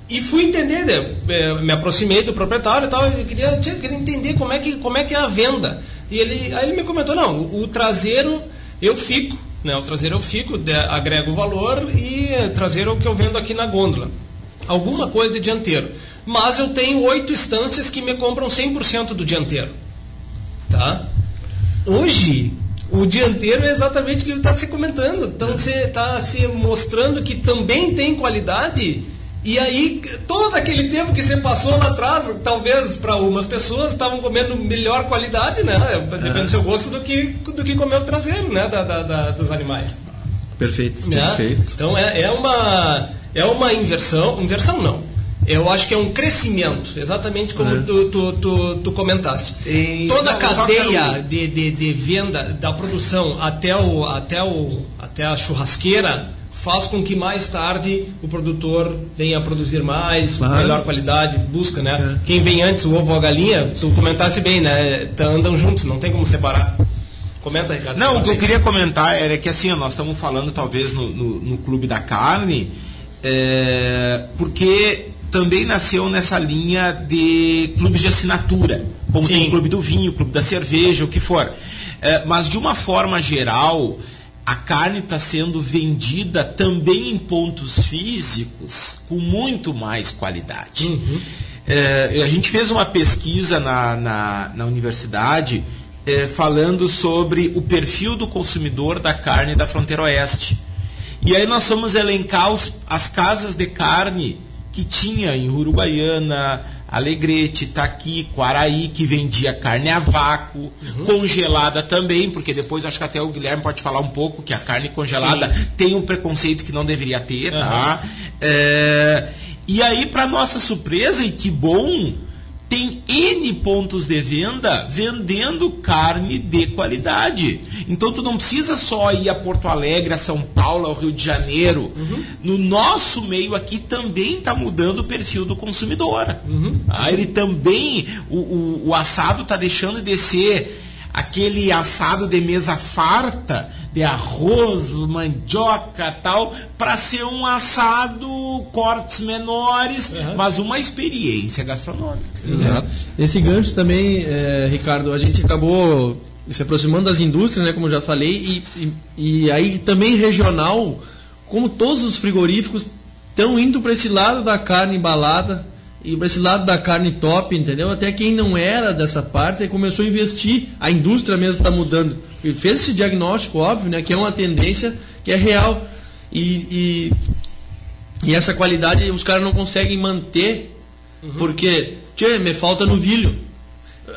e fui entender, né? É, me aproximei do proprietário e tal, e queria, queria entender como é, que, como é que é a venda. E ele, aí ele me comentou, não, o, o traseiro eu fico, né? O traseiro eu fico, de, agrego o valor e traseiro é o que eu vendo aqui na gôndola. Alguma coisa de dianteiro mas eu tenho oito instâncias que me compram 100% do dianteiro. Tá? Hoje, o dianteiro é exatamente o que ele está se comentando. Então, você está se mostrando que também tem qualidade. E aí, todo aquele tempo que você passou lá atrás, talvez para algumas pessoas estavam comendo melhor qualidade, né? Depende do seu gosto do que, do que comer o traseiro, né? Da, da, da dos animais. Perfeito. Né? Perfeito. Então é, é, uma, é uma inversão. Inversão não eu acho que é um crescimento, exatamente como é. tu, tu, tu, tu, comentaste. E, Toda a cadeia quero... de, de, de, venda, da produção até, o, até, o, até a churrasqueira faz com que mais tarde o produtor venha a produzir mais, claro. melhor qualidade, busca, né? É. Quem vem antes, o ovo ou a galinha, tu comentasse bem, né? Tá, andam juntos, não tem como separar. Comenta, Ricardo. Não, o que eu queria comentar era que assim, nós estamos falando talvez no, no, no Clube da Carne, é, porque também nasceu nessa linha de clubes de assinatura, como Sim. tem o Clube do Vinho, o Clube da Cerveja, o que for. É, mas de uma forma geral, a carne está sendo vendida também em pontos físicos com muito mais qualidade. Uhum. É, a gente fez uma pesquisa na, na, na universidade é, falando sobre o perfil do consumidor da carne da fronteira oeste. E aí nós fomos elencar os, as casas de carne que tinha em Uruguaiana, Alegrete, Taqui, Quaraí, que vendia carne a vácuo, uhum. congelada também, porque depois acho que até o Guilherme pode falar um pouco que a carne congelada Sim. tem um preconceito que não deveria ter, uhum. tá? É, e aí, para nossa surpresa, e que bom, tem N pontos de venda vendendo carne de qualidade. Então tu não precisa só ir a Porto Alegre, a São Paulo, ao Rio de Janeiro. Uhum. No nosso meio aqui também está mudando o perfil do consumidor. Uhum. Ah, ele também, o, o, o assado está deixando de ser aquele assado de mesa farta de arroz, mandioca tal, para ser um assado, cortes menores, uhum. mas uma experiência gastronômica. Exato. Esse gancho também, é, Ricardo, a gente acabou se aproximando das indústrias, né, como eu já falei, e, e, e aí também regional, como todos os frigoríficos estão indo para esse lado da carne embalada, e para esse lado da carne top, entendeu? Até quem não era dessa parte começou a investir, a indústria mesmo está mudando. Ele fez esse diagnóstico, óbvio, né, que é uma tendência que é real. E, e, e essa qualidade os caras não conseguem manter, uhum. porque, tchê, me falta no vilho.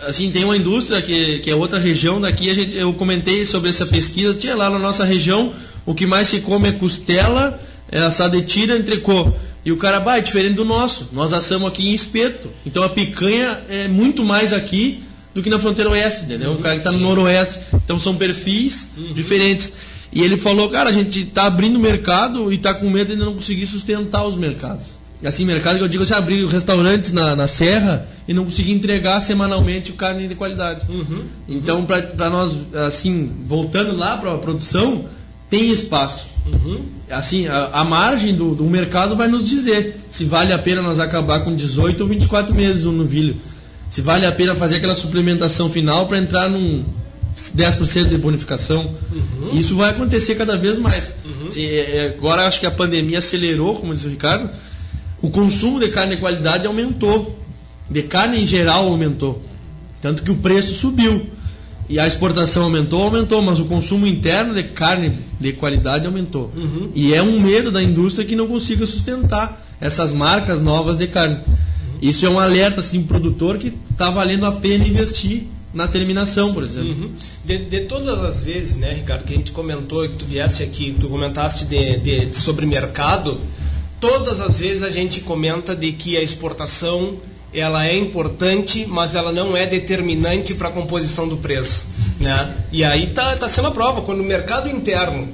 Assim, tem uma indústria que, que é outra região daqui, a gente, eu comentei sobre essa pesquisa, tinha lá na nossa região, o que mais se come é costela, é assada de tira, entrecô. E o cara, bah, é diferente do nosso. Nós assamos aqui em espeto. Então a picanha é muito mais aqui do que na fronteira oeste, entendeu? Uhum, o cara que está no noroeste. Então são perfis uhum. diferentes. E ele falou, cara, a gente está abrindo mercado e está com medo de não conseguir sustentar os mercados. Assim, mercado que eu digo, você abrir restaurantes na, na serra e não conseguir entregar semanalmente carne de qualidade. Uhum. Então, para nós, assim, voltando lá para a produção, tem espaço. Uhum. Assim, a, a margem do, do, mercado vai nos dizer se vale a pena nós acabar com 18 ou 24 meses no novilho. Se vale a pena fazer aquela suplementação final para entrar num 10% de bonificação. Uhum. Isso vai acontecer cada vez mais. Uhum. Assim, é, é, agora acho que a pandemia acelerou, como disse o Ricardo, o consumo de carne de qualidade aumentou. De carne em geral aumentou. Tanto que o preço subiu. E a exportação aumentou, aumentou, mas o consumo interno de carne de qualidade aumentou. Uhum. E é um medo da indústria que não consiga sustentar essas marcas novas de carne. Uhum. Isso é um alerta assim, produtor que está valendo a pena investir na terminação, por exemplo. Uhum. De, de, todas as vezes, né, Ricardo, que a gente comentou, que tu viesse aqui, tu comentaste de, de, de sobre mercado, todas as vezes a gente comenta de que a exportação ela é importante, mas ela não é determinante para a composição do preço. Né? E aí está tá sendo a prova, quando o mercado interno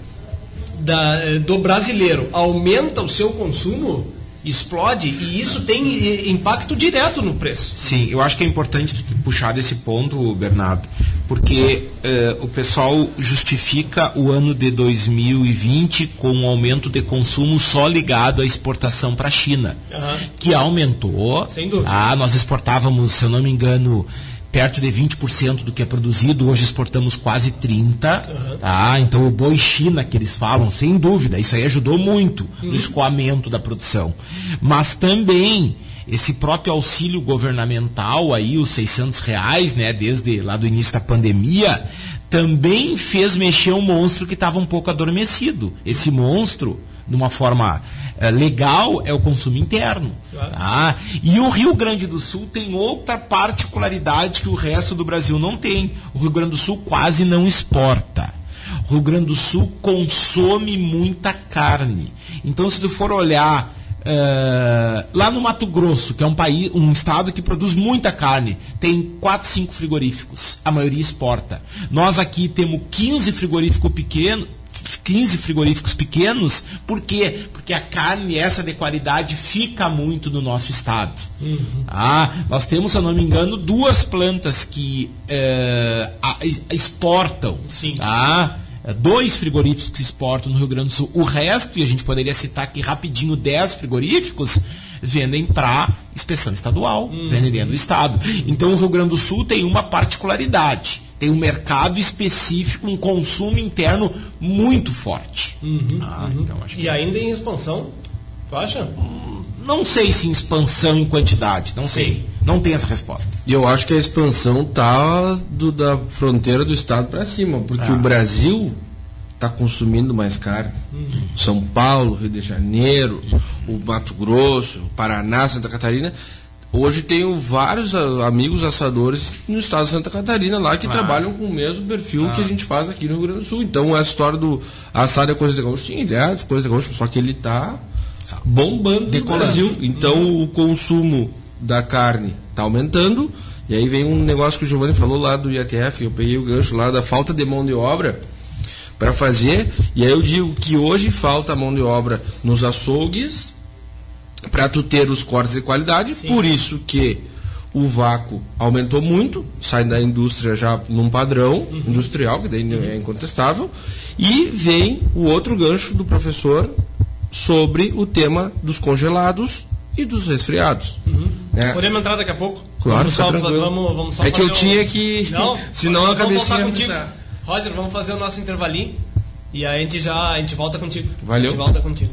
da, eh, do brasileiro aumenta o seu consumo, explode e isso tem impacto direto no preço. Sim, eu acho que é importante puxar desse ponto, Bernardo, porque uh, o pessoal justifica o ano de 2020 com um aumento de consumo só ligado à exportação para a China, uhum. que aumentou. Sem dúvida. Ah, nós exportávamos, se eu não me engano, perto de 20% do que é produzido, hoje exportamos quase 30%. Uhum. Tá? Então o boi China que eles falam, sem dúvida, isso aí ajudou muito uhum. no escoamento da produção. Mas também esse próprio auxílio governamental aí, os 600 reais, né, desde lá do início da pandemia, também fez mexer um monstro que estava um pouco adormecido. Esse monstro de uma forma é, legal é o consumo interno. Tá? E o Rio Grande do Sul tem outra particularidade que o resto do Brasil não tem. O Rio Grande do Sul quase não exporta. O Rio Grande do Sul consome muita carne. Então, se tu for olhar Uh, lá no Mato Grosso, que é um país, um estado que produz muita carne, tem 4, 5 frigoríficos. A maioria exporta. Nós aqui temos 15 frigoríficos pequenos, 15 frigoríficos pequenos, por quê? Porque a carne essa de qualidade fica muito no nosso estado. Uhum. Ah, nós temos, se eu não me engano, duas plantas que é, a, exportam. Sim. Tá? Dois frigoríficos que exportam no Rio Grande do Sul. O resto, e a gente poderia citar aqui rapidinho 10 frigoríficos, vendem para inspeção estadual, uhum. vendem dentro do estado. Então o Rio Grande do Sul tem uma particularidade tem um mercado específico, um consumo interno muito forte. Uhum, ah, uhum. Então, e ainda em expansão, tu acha? Não sei se em expansão em quantidade, não Sim. sei. Não tem essa resposta. E eu acho que a expansão tá do, da fronteira do estado para cima, porque ah. o Brasil está consumindo mais carne. Uhum. São Paulo, Rio de Janeiro, o Mato Grosso, o Paraná, Santa Catarina Hoje tenho vários amigos assadores no estado de Santa Catarina lá que trabalham com o mesmo perfil que a gente faz aqui no Rio Grande do Sul. Então essa história do assado é coisa de gaúcho, sim, é coisa de gaúcho, só que ele está bombando no Brasil. Então hum. o consumo da carne está aumentando, e aí vem um negócio que o Giovanni falou lá do IATF, eu peguei o gancho lá da falta de mão de obra para fazer, e aí eu digo que hoje falta mão de obra nos açougues para tu ter os cortes de qualidade, Sim. por isso que o vácuo aumentou muito, sai da indústria já num padrão uhum. industrial, que daí é incontestável, e vem o outro gancho do professor sobre o tema dos congelados e dos resfriados. Uhum. É. Podemos entrar daqui a pouco? Claro, vamos só, vamos, vamos só É que eu tinha que. Não, senão a cabecinha. Contigo. Roger, vamos fazer o nosso intervalinho e aí a gente já a gente volta contigo. Valeu. A gente volta contigo.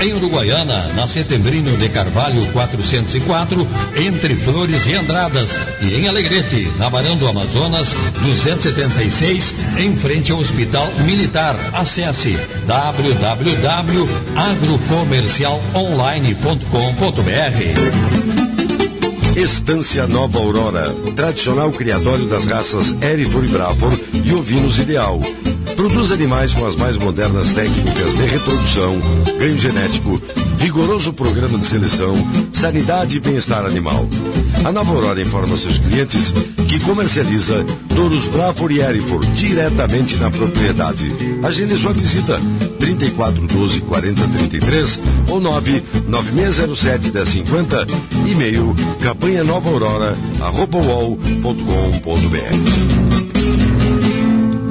Em Uruguaiana, na Setembrino de Carvalho 404, entre Flores e Andradas. E em Alegrete, na Barão do Amazonas 276, em frente ao Hospital Militar. Acesse www.agrocomercialonline.com.br Estância Nova Aurora, tradicional criadório das raças Erifor e Brafor e ovinos ideal Produz animais com as mais modernas técnicas de reprodução, ganho genético, rigoroso programa de seleção, sanidade e bem-estar animal. A Nova Aurora informa seus clientes que comercializa touros Bravo e Erifor diretamente na propriedade. Agende sua visita 34 12 40 33 ou 9 9607 1050 e-mail campanha nova aurora arroba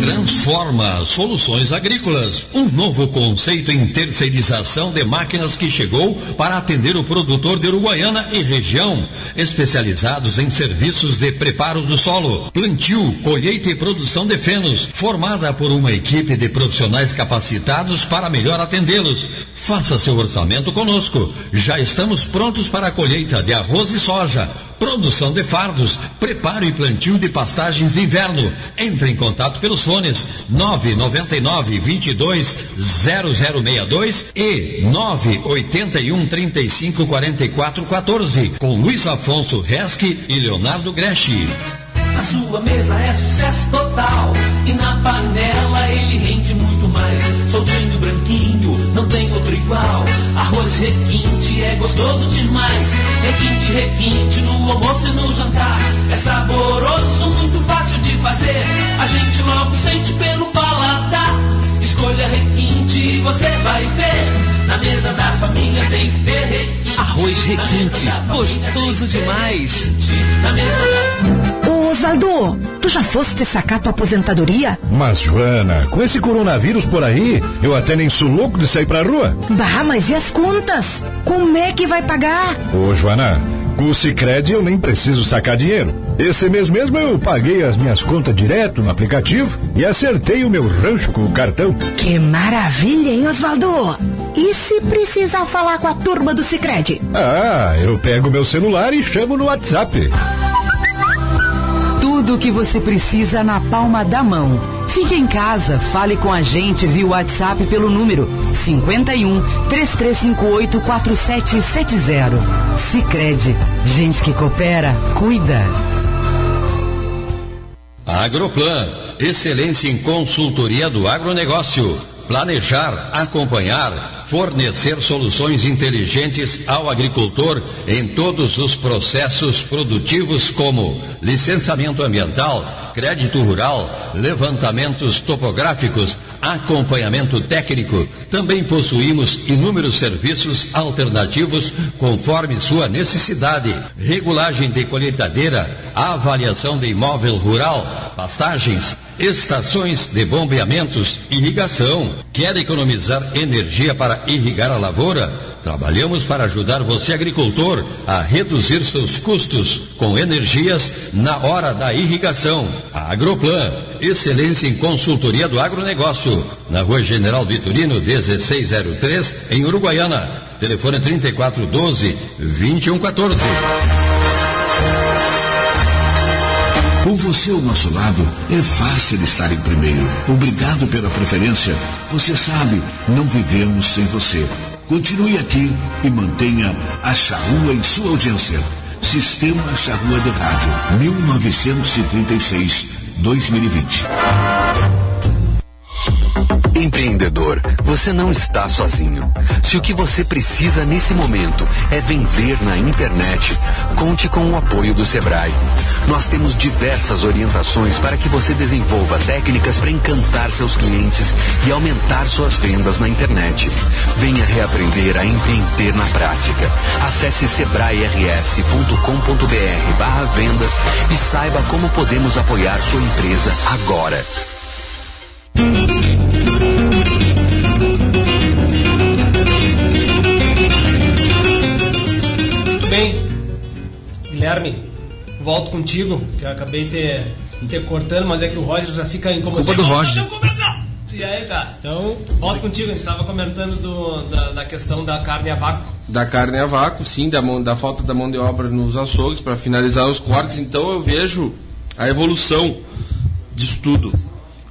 Transforma Soluções Agrícolas, um novo conceito em terceirização de máquinas que chegou para atender o produtor de Uruguaiana e região, especializados em serviços de preparo do solo, plantio, colheita e produção de fenos, formada por uma equipe de profissionais capacitados para melhor atendê-los. Faça seu orçamento conosco. Já estamos prontos para a colheita de arroz e soja produção de fardos, preparo e plantio de pastagens de inverno. Entre em contato pelos fones 999 22 0062 e 981 35 44 14 com Luiz Afonso Resque e Leonardo Greschi. A sua mesa é sucesso total e na panela ele rende muito mais. Soltinho branquinho, não tem outro igual. Arroz requinte é gostoso demais. Requinte, requinte no almoço e no jantar. É saboroso, muito fácil de fazer. A gente logo sente pelo paladar. Escolha requinte e você vai ver. Na mesa da família tem que ter requinte. Arroz requinte, gostoso demais. Na mesa da... Osvaldo, tu já foste sacar tua aposentadoria? Mas, Joana, com esse coronavírus por aí, eu até nem sou louco de sair pra rua. Bah, mas e as contas? Como é que vai pagar? Ô, Joana, com o Cicred eu nem preciso sacar dinheiro. Esse mês mesmo eu paguei as minhas contas direto no aplicativo e acertei o meu rancho com o cartão. Que maravilha, hein, Osvaldo? E se precisar falar com a turma do Cicred? Ah, eu pego meu celular e chamo no WhatsApp. Tudo o que você precisa na palma da mão. Fique em casa, fale com a gente via WhatsApp pelo número 51 3358 4770. Sicredi, gente que coopera, cuida. Agroplan, excelência em consultoria do agronegócio. planejar, acompanhar, fornecer soluções inteligentes ao agricultor em todos os processos produtivos como licenciamento ambiental, crédito rural, levantamentos topográficos, acompanhamento técnico. Também possuímos inúmeros serviços alternativos conforme sua necessidade. Regulagem de colheitadeira, avaliação de imóvel rural, pastagens, estações de bombeamentos, irrigação. Quer economizar energia para irrigar a lavoura? Trabalhamos para ajudar você, agricultor, a reduzir seus custos com energias na hora da irrigação. A Agroplan, excelência em consultoria do agronegócio. Na rua General Vitorino, 1603, em Uruguaiana. Telefone 3412 2114. Com você ao nosso lado, é fácil estar em primeiro. Obrigado pela preferência. Você sabe, não vivemos sem você. Continue aqui e mantenha a Charrua em sua audiência. Sistema Charrua de Rádio, 1936-2020. Empreendedor, você não está sozinho. Se o que você precisa nesse momento é vender na internet, conte com o apoio do Sebrae. Nós temos diversas orientações para que você desenvolva técnicas para encantar seus clientes e aumentar suas vendas na internet. Venha reaprender a empreender na prática. Acesse sebrae-rs.com.br barra vendas e saiba como podemos apoiar sua empresa agora. Muito bem. Guilherme, volto contigo, que eu acabei te, te cortando, mas é que o Roger já fica incomodado. Culpa do Roger. E aí, tá. Então, volto contigo. A gente estava comentando do, da, da questão da carne a vácuo. Da carne a vácuo, sim, da, mão, da falta da mão de obra nos açougues para finalizar os cortes. Então eu vejo a evolução disso tudo.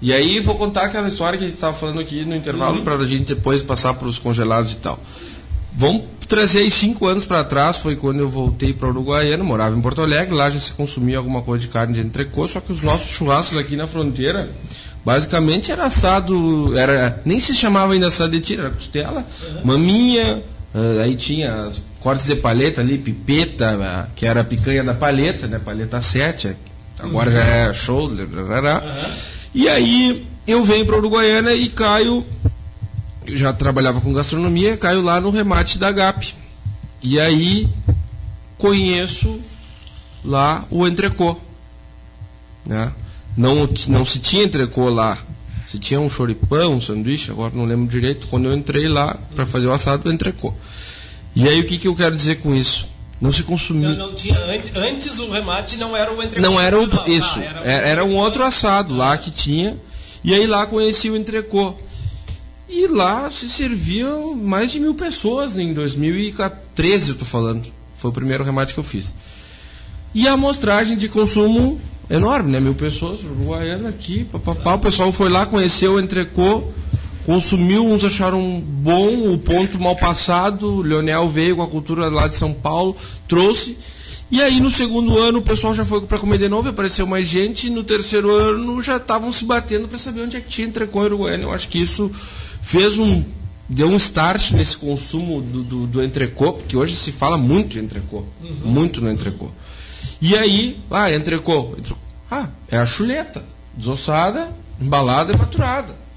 E aí vou contar aquela história que a gente estava falando aqui no intervalo Uhum. para a gente depois passar para os congelados e tal. Vamos trazer aí cinco anos para trás, foi quando eu voltei para Uruguaiana, morava em Porto Alegre, lá já se consumia alguma coisa de carne de entrecô, só que os nossos churrascos aqui na fronteira, basicamente era assado, era nem se chamava ainda assado de tiro, era costela, maminha, ah, aí tinha as cortes de paleta ali, pipeta, ah, que era a picanha da paleta, né, paleta 7, agora já é shoulder, rará. E aí eu venho para Uruguaiana e caio eu já trabalhava com gastronomia, caio lá no remate da GAP. E aí conheço lá o entrecô. Né? Não, não se tinha entrecô lá. Se tinha um choripão, um sanduíche, agora não lembro direito. Quando eu entrei lá para fazer o assado, entrecô. E aí o que, que eu quero dizer com isso? Não se consumia. Não, não tinha, antes, antes o remate não era o entrecô. Não era o, Não, isso. ah, era, Era, era um outro assado lá que tinha. E aí lá conheci o entrecô. E lá se serviam mais de mil pessoas em 2013, eu tô falando. Foi o primeiro remate que eu fiz. E a amostragem de consumo enorme, né? Mil pessoas, Uruguaiana aqui, papapá. O pessoal foi lá, conheceu o entrecô, consumiu, uns acharam bom, o ponto mal passado. O Leonel veio com a cultura lá de São Paulo, trouxe. E aí no segundo ano o pessoal já foi para comer de novo, apareceu mais gente, e no terceiro ano já estavam se batendo para saber onde é que tinha entrecô em Uruguaiana. Eu acho que isso fez um. deu um start nesse consumo do, do, do entrecô, porque hoje se fala muito em entrecô. Muito no entrecô. E aí, ah, entrecô. entrecô. Ah, é a chuleta. Desossada, embalada e maturada.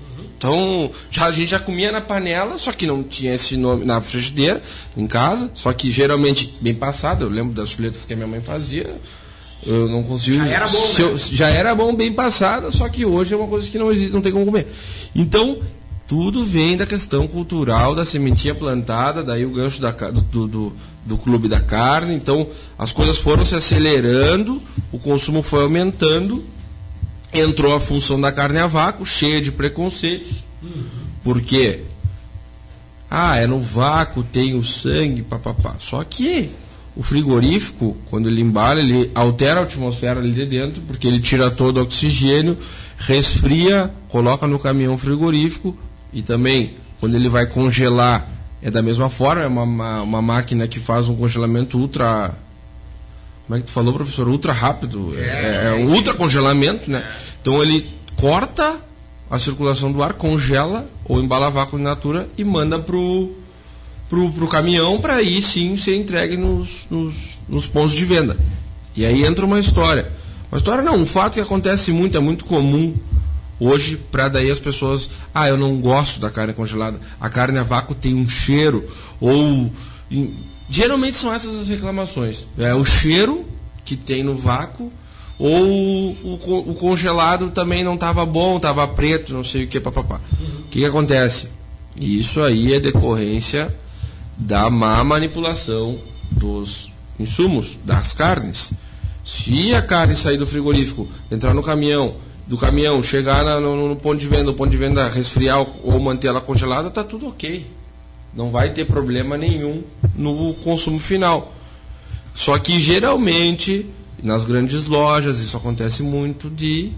Então, já, a gente já comia na panela, só que não tinha esse nome na frigideira, em casa, só que geralmente bem passado, eu lembro das chuletas que a minha mãe fazia, eu não consigo. Já era bom, se né? eu- já era bom bem passada, só que hoje é uma coisa que não existe, não tem como comer. Então, tudo vem da questão cultural da sementinha plantada, daí o gancho da do, do, do clube da carne. Então, as coisas foram se acelerando, o consumo foi aumentando, entrou a função da carne a vácuo, cheia de preconceitos. Por quê? Ah, é no vácuo, tem o sangue, papapá. Só que o frigorífico, quando ele embala, ele altera a atmosfera ali de dentro, porque ele tira todo o oxigênio, resfria, coloca no caminhão frigorífico e também, quando ele vai congelar, é da mesma forma, é uma, uma, uma máquina que faz um congelamento ultra. Como é que tu falou, professor? Ultra rápido. É, é um ultra congelamento, né? Então ele corta a circulação do ar, congela ou embala a vácuo in natura e manda pro, pro, pro caminhão para aí sim ser entregue nos, nos, nos pontos de venda. E aí entra uma história. Uma história não, um fato que acontece muito, é muito comum hoje para daí as pessoas, ah, eu não gosto da carne congelada. A carne a vácuo tem um cheiro ou geralmente são essas as reclamações. É o cheiro que tem no vácuo ou o, o congelado também não estava bom, estava preto, não sei o que, papapá. O que, que acontece? Isso aí é decorrência da má manipulação dos insumos, das carnes. Se a carne sair do frigorífico, entrar no caminhão, do caminhão chegar na- no, no ponto de venda, o ponto de venda resfriar ou- manter ela congelada, tá tudo ok. Não vai ter problema nenhum no consumo final. Só que geralmente nas grandes lojas isso acontece muito de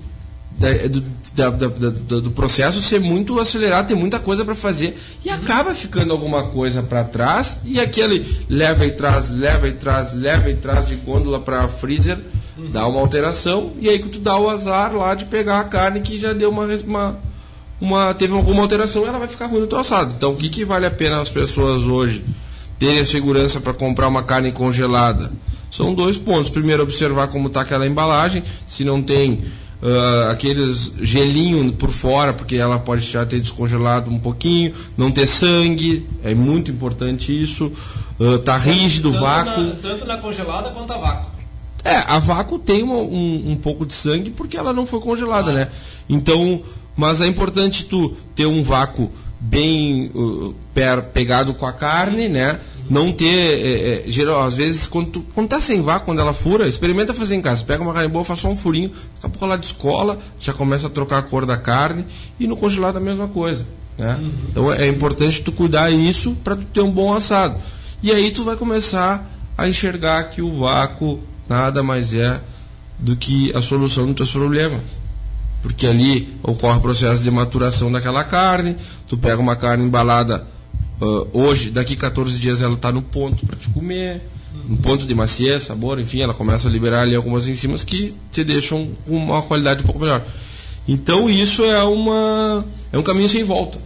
da- da- da- do processo ser muito acelerado, tem muita coisa para fazer e acaba ficando alguma coisa para trás e aquele leva e traz, leva e traz, leva e traz de gôndola para freezer, dá uma alteração e aí que tu dá o azar lá de pegar a carne que já deu uma, uma, uma teve alguma alteração, ela vai ficar ruim no assado. Então o que, que vale a pena as pessoas hoje terem a segurança para comprar uma carne congelada? São dois pontos. Primeiro, observar como está aquela embalagem, se não tem ah, aqueles gelinho por fora, porque ela pode já ter descongelado um pouquinho, não ter sangue, é muito importante isso. Ah, tá rígido, tanto vácuo. Na, tanto na congelada quanto a vácuo. É, a vácuo tem uma- um, um pouco de sangue porque ela não foi congelada, né? Então, mas é importante tu ter um vácuo bem uh, pegado com a carne, né? Não ter, é, é, geral, às vezes, quando, tu, quando tá sem vácuo, quando ela fura, experimenta fazer em casa. Pega uma carne boa, faz só um furinho, daqui a pouco ela descola, já começa a trocar a cor da carne e no congelado a mesma coisa, né? Então é importante tu cuidar isso para tu ter um bom assado. E aí tu vai começar a enxergar que o vácuo nada mais é do que a solução dos teus problemas. Porque ali ocorre o processo de maturação daquela carne, tu pega uma carne embalada ah, hoje, daqui 14 dias ela está no ponto para te comer, no ponto de maciez, sabor, enfim, ela começa a liberar ali algumas enzimas que te deixam com uma qualidade um pouco melhor. Então isso é uma é um caminho sem volta,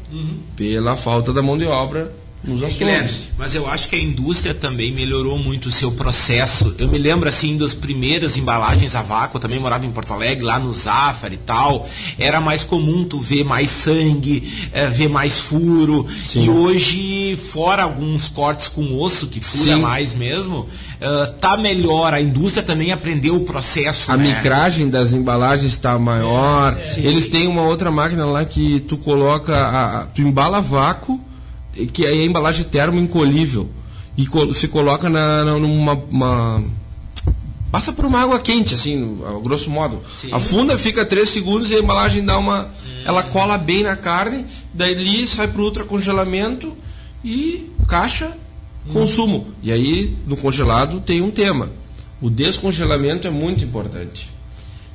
pela falta da mão de obra nos É, Guilherme, mas eu acho que a indústria também melhorou muito o seu processo. Eu me lembro assim das primeiras embalagens a vácuo, eu também morava em Porto Alegre, lá no Zafari e tal. Era mais comum tu ver mais sangue, eh, ver mais furo. E hoje, fora alguns cortes com osso que fura Sim. mais mesmo, eh, tá melhor. A indústria também aprendeu o processo. A né? micragem das embalagens está maior. Eles têm uma outra máquina lá que tu coloca, a, tu embala vácuo, que é a embalagem termoencolhível. E co- se coloca na, na- numa. uma- passa por uma água quente, assim, a grosso modo. Afunda, fica 3 segundos e a embalagem dá uma. Ela cola bem na carne, daí sai para o ultracongelamento e caixa, consumo. E aí, no congelado, tem um tema. O descongelamento é muito importante.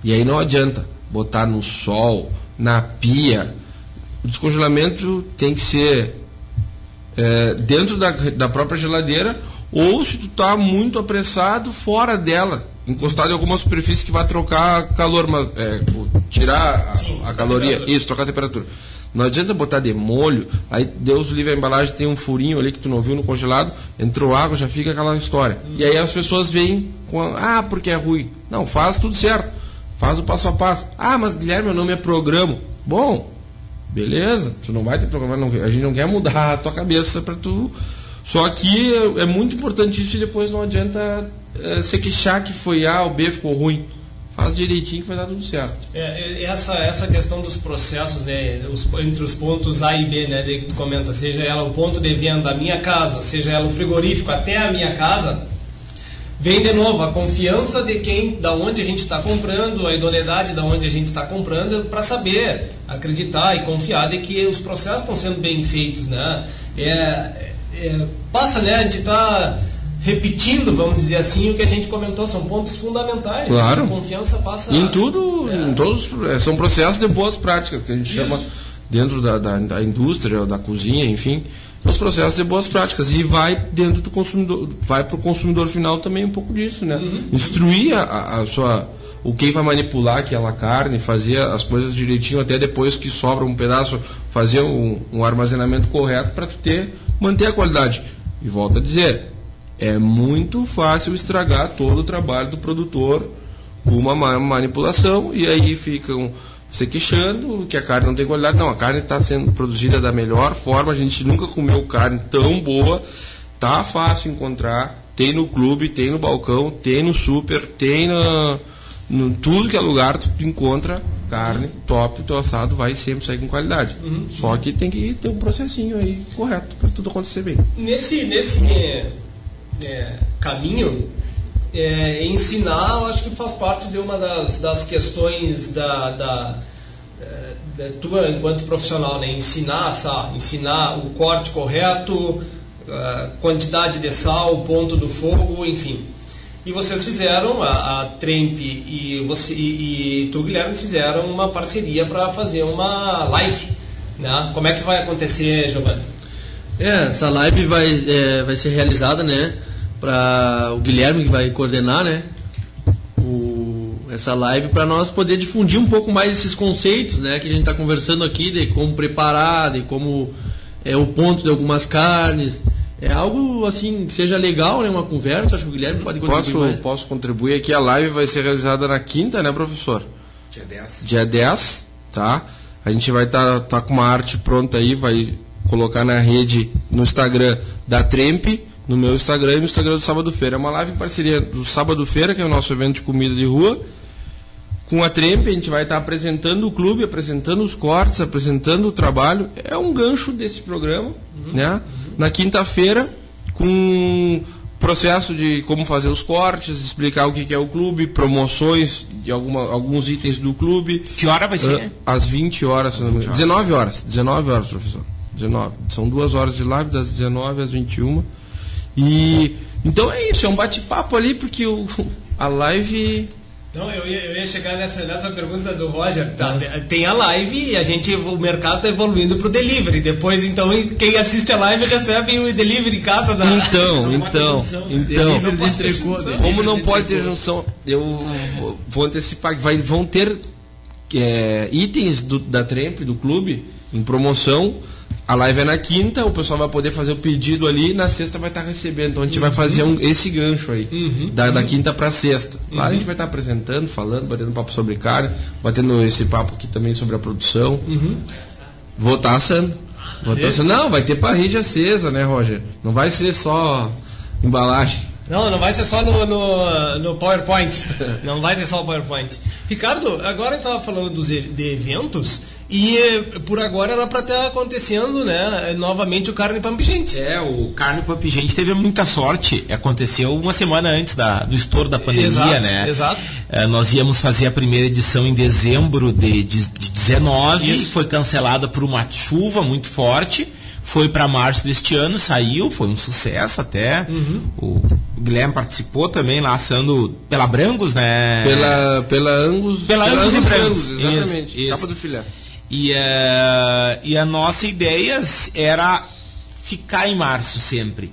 E aí não adianta botar no sol, na pia. O descongelamento tem que ser é, dentro da, da própria geladeira ou se tu tá muito apressado, fora dela. Encostado em alguma superfície que vai trocar calor, mas, é, tirar a, a caloria. Isso, trocar a temperatura. Não adianta botar de molho, aí Deus livre a embalagem, tem um furinho ali que tu não viu no congelado, entrou água, já fica aquela história. E aí as pessoas vêm com, a, ah, porque é ruim. Não, faz tudo certo. Faz o passo a passo. Ah, mas Guilherme, eu não me programo. Bom, beleza, tu não vai ter programa, não, a gente não quer mudar a tua cabeça para tu. Só que é, muito importante isso e depois não adianta é, se queixar que foi A ou B ficou ruim. Faz direitinho que vai dar tudo certo. É, é, essa, essa questão dos processos, né, os- entre os pontos A e B, né, que tu comenta, seja ela o ponto de venda da minha casa, seja ela o frigorífico até a minha casa, vem de novo a confiança de quem, da onde a gente está comprando, a idoneidade da onde a gente está comprando, para saber, acreditar e confiar de que os processos estão sendo bem feitos, né? É, é, passa, né, a gente está repetindo, vamos dizer assim, o que a gente comentou, são pontos fundamentais. Claro. A confiança passa em tudo, em todos, é, são processos de boas práticas que a gente chama dentro da, da, da indústria, da cozinha, enfim, os processos de boas práticas e vai dentro do consumidor, vai para o consumidor final também um pouco disso, né? Instruir a, a sua o quem vai manipular aquela carne, fazer as coisas direitinho, até depois que sobra um pedaço, fazer um, um armazenamento correto para ter, manter a qualidade. E volto a dizer, é muito fácil estragar todo o trabalho do produtor com uma ma- manipulação e aí ficam se queixando que a carne não tem qualidade. Não, a carne está sendo produzida da melhor forma, a gente nunca comeu carne tão boa, tá fácil encontrar, tem no clube, tem no balcão, tem no super, tem na, no tudo que é lugar tu encontra carne top, teu assado vai sempre sair com qualidade. Uhum. Só que tem que ter um processinho aí correto para tudo acontecer bem. Nesse, nesse é, é, caminho, é, ensinar, eu acho que faz parte de uma das, das questões da, da, é, da tua enquanto profissional, né? Ensinar assar, ensinar o corte correto, quantidade de sal, o ponto do fogo, enfim. E vocês fizeram, a, a Tremp e, você, e, e tu, Guilherme, fizeram uma parceria para fazer uma live. Né? Como é que vai acontecer, Giovanni? É, essa live vai, é, vai ser realizada, né? Para o Guilherme que vai coordenar, né? O, essa live para nós poder difundir um pouco mais esses conceitos, né? Que a gente está conversando aqui de como preparar, de como é o ponto de algumas carnes. É algo assim que seja legal, né? Uma conversa. Acho que o Guilherme pode contribuir Posso, mais. posso contribuir aqui? A live vai ser realizada na quinta, né, professor? Dia 10. Dia 10, tá? A gente vai estar tá, com uma arte pronta aí, vai colocar na rede, no Instagram da Tremp, no meu Instagram e no Instagram do Sábado Feira. É uma live em parceria do Sábado Feira, que é o nosso evento de comida de rua. Com a Tremp, a gente vai estar apresentando o clube, apresentando os cortes, apresentando o trabalho. É um gancho desse programa, né? Na quinta-feira, com processo de como fazer os cortes, explicar o que que é o clube, promoções de alguma, alguns itens do clube. Que hora vai ser? Ah, Às 20 horas, engano. 19 horas. 19 horas, professor. 19. São duas horas de live, das 19 às 21. E então é isso, é um bate-papo ali, porque o, a live. Não, eu ia, eu ia chegar nessa, nessa pergunta do Roger. Tá, Tem a live e a gente, o mercado está evoluindo para o delivery. Depois, então, quem assiste a live recebe o delivery em casa da. Então, então, então. Não pode ter junção. Como não pode ter junção, eu vou- antecipar que vão ter é, itens do- da Tremp, do clube, em promoção. A live é na quinta, o pessoal vai poder fazer o pedido ali e na sexta vai estar recebendo. Então a gente vai fazer um- esse gancho aí, da, da quinta para sexta. Lá a gente vai estar apresentando, falando, batendo papo sobre carne, batendo esse papo aqui também sobre a produção. Vou estar assando. Vou estar assando. Não, vai ter parrilha acesa, né, Roger? Não vai ser só embalagem. Não, não vai ser só no, no, no PowerPoint. Não vai ser só o PowerPoint. Ricardo, agora estava falando dos, de eventos e por agora era para estar acontecendo, né? Novamente o Carne Pampigente. É, o Carne Pump Gente teve muita sorte. Aconteceu uma semana antes da, do estouro da pandemia, Exato, né? exato. É, nós íamos fazer a primeira edição em dezembro de, de, de 19, Isso. foi cancelada por uma chuva muito forte. Foi para março deste ano, saiu, foi um sucesso até. Uhum. O Guilherme participou também lá assando pela Brangos, né? Pela, pela Angus. Pela Angus e Brangos. Exatamente. Isso, Capa do filé. E, eh, e a nossa ideia era ficar em março sempre.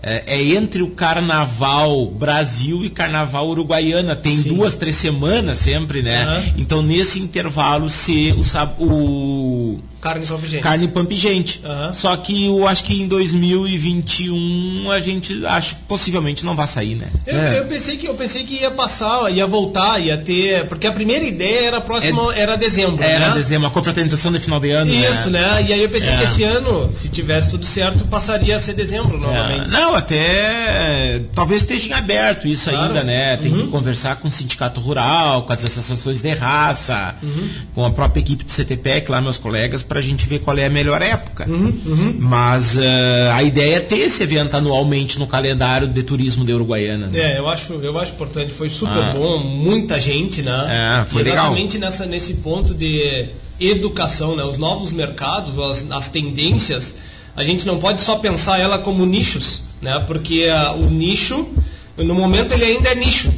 É, é entre o Carnaval Brasil e Carnaval Uruguaiana. Tem duas, três semanas sempre, né? Aham. Então nesse intervalo ser o, o Carne Pampigente. carne pump gente. Aham. Só que eu acho que em 2021 a gente acho que possivelmente não vai sair, né? Eu, eu pensei que eu pensei que ia passar, ia voltar, ia ter, porque a primeira ideia era próximo, era dezembro, Era né? dezembro, uma confraternização de final de ano. Isso, né? E aí eu pensei É. que esse ano, se tivesse tudo certo, passaria a ser dezembro novamente. É, não, até talvez esteja em aberto isso Claro. ainda, né? Tem Uhum. que conversar com o sindicato rural, com as associações de raça, Uhum. com a própria equipe do CTPEC, lá meus colegas, para a gente ver qual é a melhor época. Uhum, Mas eh, a ideia é ter esse evento anualmente no calendário de turismo de Uruguaiana. né? É, eu acho, eu acho importante, foi super Ah. bom, muita gente, né? É, foi E legal. Exatamente nessa, nesse ponto de educação, né? Os novos mercados, as, as tendências, a gente não pode só pensar ela como nichos, né? Porque ah, o nicho, no momento ele ainda é nicho.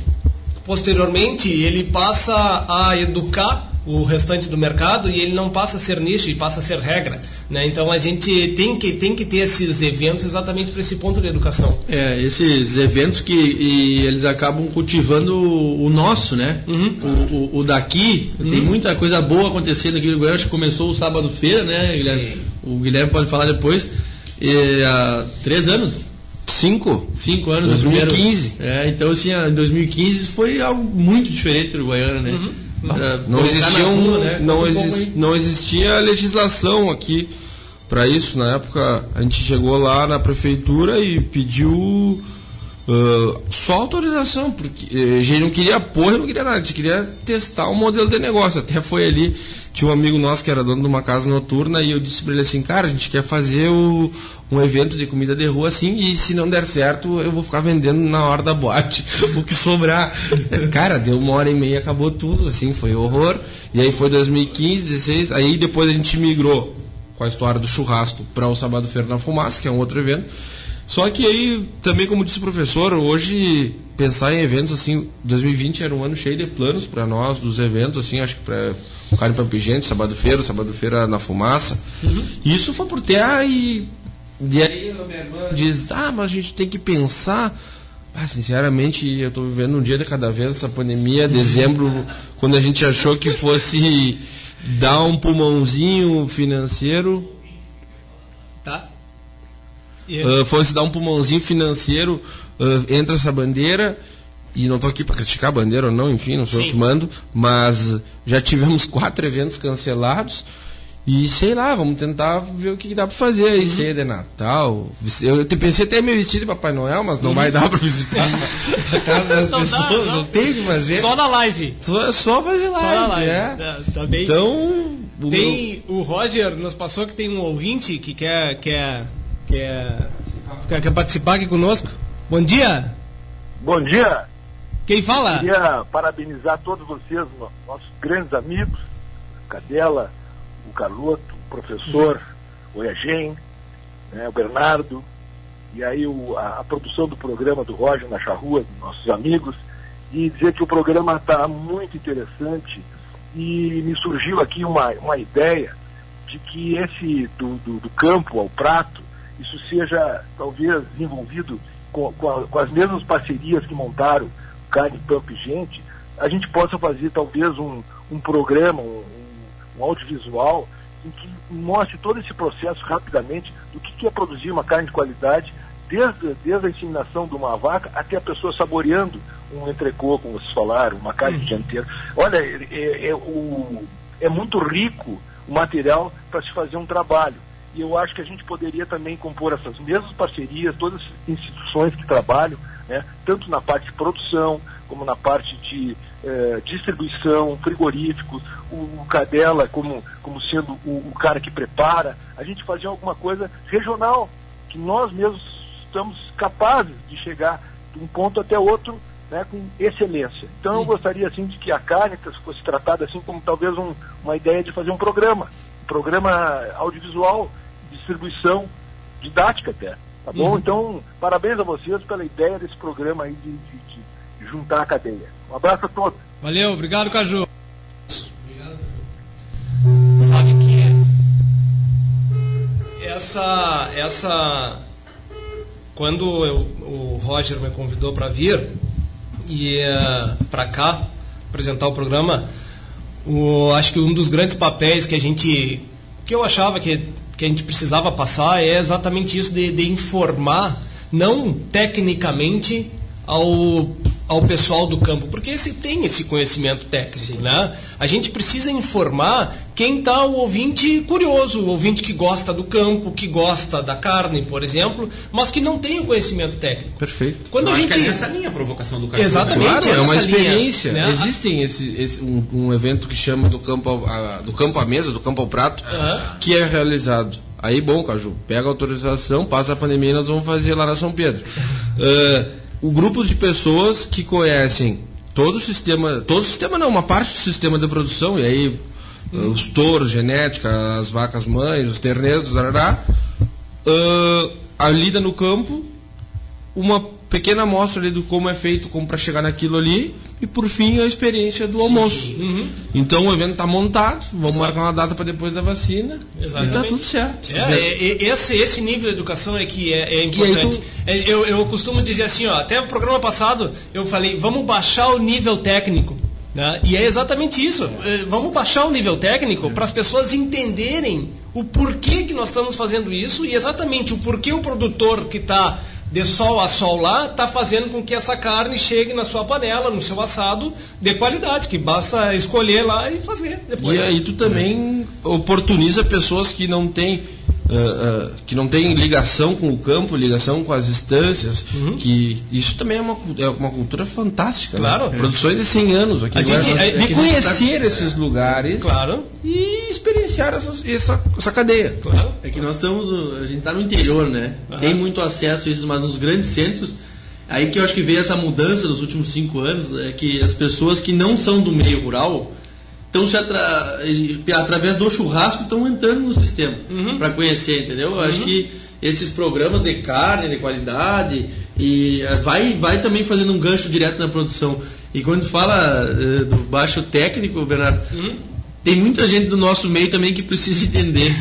Posteriormente, ele passa a educar o restante do mercado e ele não passa a ser nicho e passa a ser regra. Né? Então a gente tem que, tem que ter esses eventos exatamente para esse ponto de educação. É, esses eventos que e eles acabam cultivando o, o nosso, né? Uhum. O, o, o daqui, tem muita coisa boa acontecendo aqui no Goiás, acho que começou o sábado-feira, né, Guilherme? O Guilherme pode falar depois. E, há três anos? Cinco? Cinco anos. 2015. o primeiro- É, então assim, em 2015 foi algo muito diferente do Goiânia, né? Pra Não colocar existia, um- rua, né? não, um exis- aí. não existia legislação aqui para isso. Na época, a gente chegou lá na prefeitura e pediu ah, só autorização, porque eh, a gente não queria apoio, não queria nada, a gente queria testar o modelo de negócio. Até foi ali, tinha um amigo nosso que era dono de uma casa noturna e eu disse para ele assim, cara, a gente quer fazer o- um evento de comida de rua assim e se não der certo eu vou ficar vendendo na hora da boate o que sobrar. cara, deu uma hora e meia, acabou tudo, assim, foi horror. E aí foi 2015, 16, aí depois a gente migrou com a história do churrasco para o Sábado Feira na Fumaça, que é um outro evento. Só que aí, também como disse o professor, hoje pensar em eventos assim, 2020 era um ano cheio de planos para nós, dos eventos, assim, acho que para o Carne Pampigente, Sábado Feira, Sábado Feira na Fumaça. E isso foi por terra e, e aí a minha irmã diz, ah, mas a gente tem que pensar. Ah, sinceramente, eu estou vivendo um dia de cada vez essa pandemia, dezembro, quando a gente achou que fosse dar um pulmãozinho financeiro, Tá? E- Uh, fosse dar um pulmãozinho financeiro, uh, entra essa bandeira, e não estou aqui para criticar a bandeira ou não, enfim, não sou eu Sim. que mando, mas já tivemos quatro eventos cancelados, e sei lá, vamos tentar ver o que, que dá para fazer aí, ceia de Natal. Eu pensei até em me vestir de Papai Noel, mas não vai dar para visitar a casa das Não dá, pessoas, não. não, tem o que fazer. Só na live. Só, é só fazer Só live, na live. é. Tá, tá bem. Então, o Tem, o Roger nos passou que tem um ouvinte que quer, quer, quer, quer, participar aqui conosco. Bom dia. Bom dia. Quem fala? Queria parabenizar todos vocês, no- nossos grandes amigos, Cadela, o Carloto, o professor, o Eugênio, né, o Bernardo, e aí o- a, a produção do programa do Roger na Charrua, nossos amigos, e dizer que o programa está muito interessante e me surgiu aqui uma, uma ideia de que esse do, do, do campo ao prato, isso seja talvez desenvolvido com, com, a- com as mesmas parcerias que montaram Carne Pampa e Gente, a gente possa fazer talvez um, um programa, um, um audiovisual em que mostre todo esse processo rapidamente do que, que é produzir uma carne de qualidade, desde, desde a inseminação de uma vaca até a pessoa saboreando um entrecô, como vocês falaram, uma carne dianteira. Olha, é, é- é o- é muito rico o material para se fazer um trabalho. E eu acho que a gente poderia também compor essas mesmas parcerias, todas as instituições que trabalham, né, tanto na parte de produção, como na parte de eh, distribuição, frigoríficos, o, o Cadela como, como sendo o, o cara que prepara, a gente fazer alguma coisa regional, que nós mesmos estamos capazes de chegar de um ponto até outro né, com excelência. Então eu gostaria assim de que a Caritas fosse tratada assim como talvez um- uma ideia de fazer um programa, um programa audiovisual, distribuição, didática até. Tá bom? Uhum. Então, parabéns a vocês pela ideia desse programa aí de, de- de juntar a cadeia. Um abraço a todos. Valeu, obrigado, Caju. Sabe que essa essa quando eu- o Roger me convidou para vir e para cá apresentar o programa, o, acho que um dos grandes papéis que a gente que eu achava que, que a gente precisava passar é exatamente isso de, de informar, não tecnicamente ao, ao pessoal do campo, porque esse tem esse conhecimento técnico, né? A gente precisa informar quem está o ouvinte curioso, o ouvinte que gosta do campo, que gosta da carne, por exemplo, mas que não tem o conhecimento técnico. Perfeito. Quando Eu a acho gente que é nessa linha a provocação do cara. Exatamente, Claro, é uma essa linha, experiência. né? Existem esse, esse- um, um evento que chama do campo, ao- a- do campo à mesa, do campo ao prato, que é realizado. Aí, bom, Caju, pega a autorização, passa a pandemia e nós vamos fazer lá na São Pedro. Ah, o grupo de pessoas que conhecem todo o sistema, todo o sistema não, uma parte do sistema de produção, e aí ah, os touros, genética, as vacas mães, os terneiros, arará, ah, a lida no campo, uma pequena amostra ali do como é feito, como para chegar naquilo ali, e por fim a experiência do almoço. Uhum. Então o evento está montado, vamos marcar uma data para depois da vacina, Exatamente. e tá tudo certo. É, é, é, esse, esse nível de educação é que é, é importante. É, eu, eu costumo dizer assim, ó, até o programa passado eu falei, vamos baixar o nível técnico. Né? E é exatamente isso. É, Vamos baixar o nível técnico para as pessoas entenderem o porquê que nós estamos fazendo isso e exatamente o porquê o produtor que está de sol a sol lá está fazendo com que essa carne chegue na sua panela, no seu assado, de qualidade, que basta escolher lá e fazer. Depois, E aí tu também oportuniza pessoas que não têm ah, ah, que não têm ligação com o campo, ligação com as instâncias, que isso também é uma, é uma cultura fantástica. né? Claro. Produções de 100 anos aqui. A gente- é- é de gente conhecer tá- esses lugares Claro. e experienciar essas- essa, essa cadeia. Claro. É que nós estamos, a gente está no interior, né? Tem muito acesso a isso, mas nos grandes centros, aí que eu acho que veio essa mudança nos últimos cinco anos, é que as pessoas que não são do meio rural estão se atra... através do churrasco estão entrando no sistema para conhecer, entendeu? Eu acho que esses programas de carne, de qualidade, e eh, vai, vai também fazendo um gancho direto na produção. E quando fala eh, do baixo técnico, Bernardo, tem muita gente do nosso meio também que precisa entender.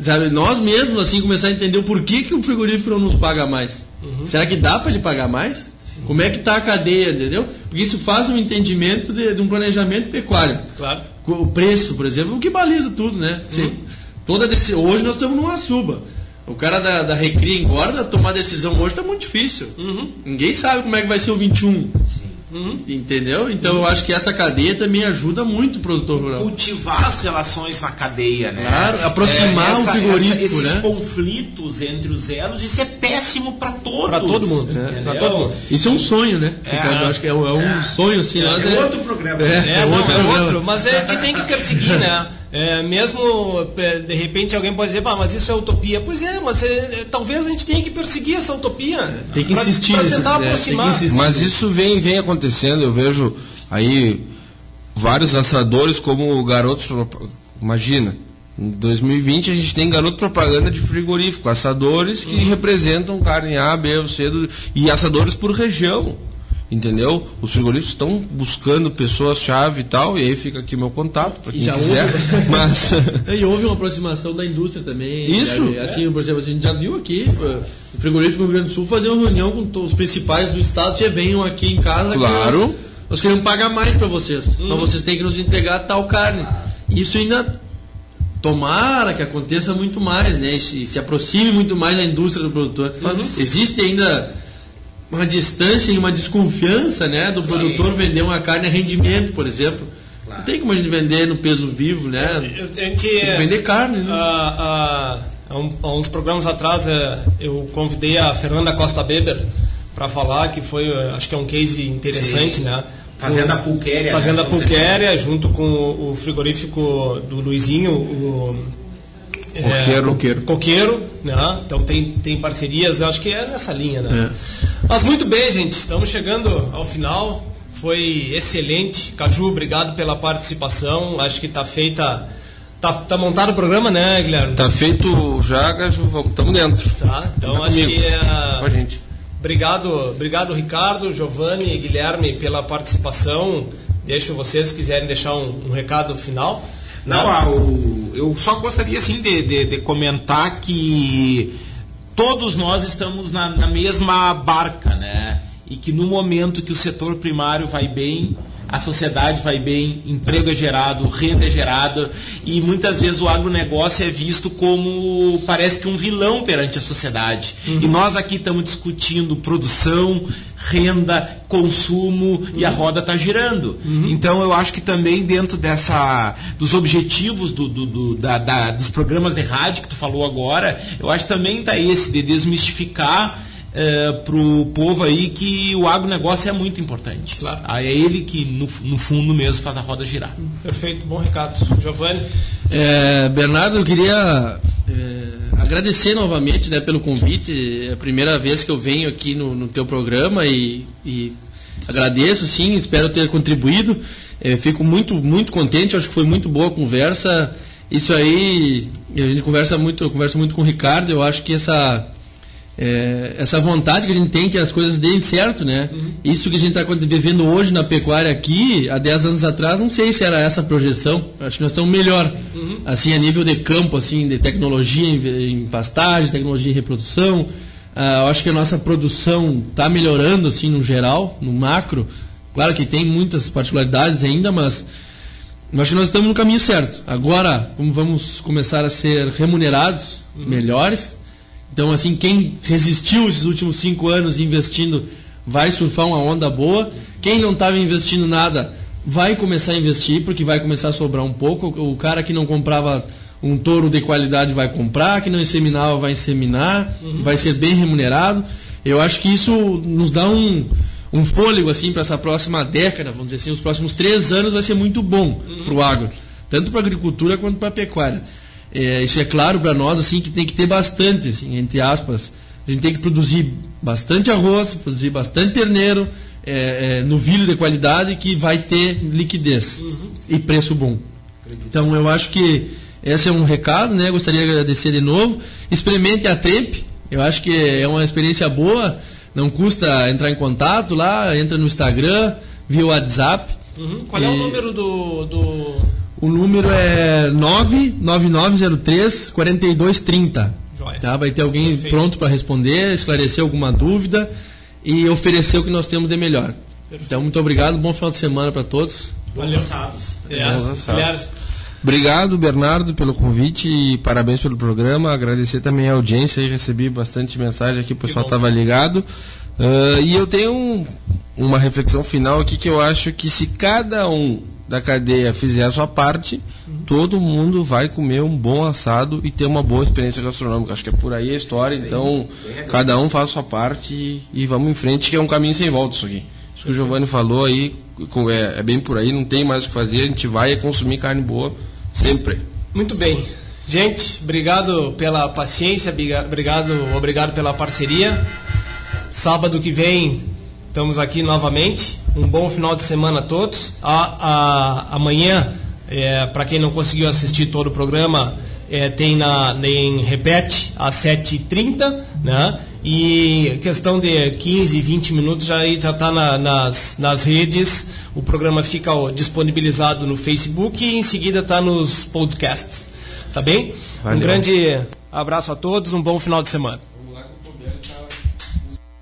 Sabe, nós mesmos assim começar a entender o porquê que o frigorífico não nos paga mais. Será que dá para ele pagar mais? Como é que está a cadeia, entendeu? Porque isso faz um entendimento de, de um planejamento pecuário. Claro. O preço, por exemplo, o que baliza tudo, né? Sim. Toda desse, hoje nós estamos numa suba. O cara da, da Recria engorda, tomar decisão hoje está muito difícil. Ninguém sabe como é que vai ser o 21. Entendeu? Então eu acho que essa cadeia também ajuda muito o produtor rural. cultivar as relações na cadeia, né? Claro, aproximar o frigorífico, esses né? conflitos entre os elos, isso é péssimo para todos. Pra todo mundo, né? Pra todo mundo. Isso é um sonho, né? Ricardo? Eu acho que é, um- é um sonho assim. nós é outro programa. É, É, é não, outro é programa. outro, mas a gente tem que perseguir, né? É, mesmo é, de repente alguém pode dizer, "Bah, mas isso é utopia. Pois é, mas é, é, talvez a gente tenha que perseguir essa utopia. Tem que pra- insistir pra nesse- tentar é, tem que aproximar. insistir. Mas isso vem, vem acontecendo, eu vejo aí vários assadores como garotos. Imagina, em 2020 a gente tem garoto propaganda de frigorífico, assadores que representam carne A, B ou C do- e assadores por região. Entendeu? Os frigoríficos estão buscando pessoas-chave e tal, e aí fica aqui meu contato para quem já quiser. houve, Mas e houve uma aproximação da indústria também. Isso. né? Assim, por exemplo, a gente já viu aqui, eh, o frigorífico do Rio Grande do Sul fazer uma reunião com os principais do estado, já venham aqui em casa. que Claro. nós, nós queremos pagar mais para vocês. Mas vocês têm que nos entregar tal carne. Isso ainda tomara que aconteça muito mais, né? E se, se aproxime muito mais da indústria do produtor. Mas existe ainda uma distância e uma desconfiança, né, do produtor vender uma carne a rendimento, por exemplo. Não tem como a gente vender no peso vivo, né? Eu- gente, Tem que vender carne, né? há- há- há um- há uns programas atrás eh, eu convidei a Fernanda Costa Beber para falar que foi, eh, acho que é um case interessante, Sim. né? Fazenda Pulquéria, Fazenda né? Pulquéria, junto com o, o frigorífico do Luizinho, o é, Coqueiro. Coqueiro. Coqueiro, né? Então tem, tem parcerias, eu acho que é nessa linha, né? Mas muito bem, gente, estamos chegando ao final. Foi excelente. Caju, obrigado pela participação. Acho que está feita. Tá, tá montado o programa, né, Guilherme? Tá feito já, estamos dentro. Tá, então Tá acho comigo. que é. Com a gente. Obrigado, obrigado Ricardo, Giovanni e Guilherme pela participação. Deixo vocês se quiserem deixar um, um recado final. Não, né? ah, o- eu só gostaria assim de, de- de comentar que todos nós estamos na, na mesma barca, né? E que no momento que o setor primário vai bem, a sociedade vai bem, emprego é gerado, renda é gerada, e muitas vezes o agronegócio é visto como parece que um vilão perante a sociedade. E nós aqui estamos discutindo produção, renda, consumo e a roda está girando. Então eu acho que também dentro dessa dos objetivos do, do- do- da- da- dos programas de rádio que tu falou agora, eu acho que também está esse de desmistificar para o povo aí que o agronegócio é muito importante. Claro. É ele que, no, no fundo mesmo, faz a roda girar. Perfeito, bom recado. Giovanni? É, Bernardo, eu queria é, agradecer novamente né, pelo convite. É a primeira vez que eu venho aqui no, no teu programa e, e agradeço, sim, espero ter contribuído. É, fico muito, muito contente, acho que foi muito boa a conversa. Isso aí, a gente conversa muito, eu converso muito com o Ricardo, eu acho que essa é, essa vontade que a gente tem que as coisas deem certo, né? Uhum. Isso que a gente está vivendo hoje na pecuária aqui, há 10 anos atrás, não sei se era essa a projeção. Acho que nós estamos melhor. Uhum. Assim, a nível de campo, assim, de tecnologia em, em pastagem, tecnologia em reprodução. Uh, eu acho que a nossa produção está melhorando, assim, no geral, no macro. Claro que tem muitas particularidades ainda, mas eu acho que nós estamos no caminho certo. Agora, como vamos começar a ser remunerados uhum. melhores, então, assim, quem resistiu esses últimos cinco anos investindo vai surfar uma onda boa. Quem não estava investindo nada vai começar a investir, porque vai começar a sobrar um pouco. O cara que não comprava um touro de qualidade vai comprar, que não inseminava vai inseminar, uhum. vai ser bem remunerado. Eu acho que isso nos dá um, um fôlego assim para essa próxima década, vamos dizer assim, os próximos três anos vai ser muito bom uhum. para o agro, tanto para a agricultura quanto para a pecuária. É, isso é claro para nós assim que tem que ter bastante, assim, entre aspas. A gente tem que produzir bastante arroz, produzir bastante terneiro, é, é, novilho de qualidade que vai ter liquidez uhum. e preço bom. Então eu acho que esse é um recado, né? Gostaria de agradecer de novo. Experimente a Temp, eu acho que é uma experiência boa. Não custa entrar em contato lá, entra no Instagram, via WhatsApp. Uhum. Qual é o número do, do o número é 99903 4230. Tá? Vai ter alguém Perfeito. pronto para responder, esclarecer alguma dúvida e oferecer o que nós temos de melhor. Perfeito. Então, muito obrigado, bom final de semana para todos. Bons. É. Obrigado, Bernardo, pelo convite e parabéns pelo programa. Agradecer também a audiência e recebi bastante mensagem aqui, o pessoal estava ligado. Uh, e eu tenho um, uma reflexão final aqui que eu acho que se cada um da cadeia fizer a sua parte, uhum. todo mundo vai comer um bom assado e ter uma boa experiência gastronômica. Acho que é por aí a história. Então, cada um faz a sua parte e, e, vamos em frente, que é um caminho sem volta isso aqui. Isso que o Giovanni falou aí é, é, bem por aí, não tem mais o que fazer, a gente vai consumir carne boa sempre. Muito bem. Gente, obrigado pela paciência, obrigado, obrigado pela parceria. Sábado que vem estamos aqui novamente. Um bom final de semana a todos. A, a, amanhã, é, para quem não conseguiu assistir todo o programa, é, tem na, em repete às 7h30, né? E questão de 15, 20 minutos já está na, nas, nas redes. O programa fica disponibilizado no Facebook e em seguida está nos podcasts. Tá bem? Valeu. Um grande abraço a todos, um bom final de semana.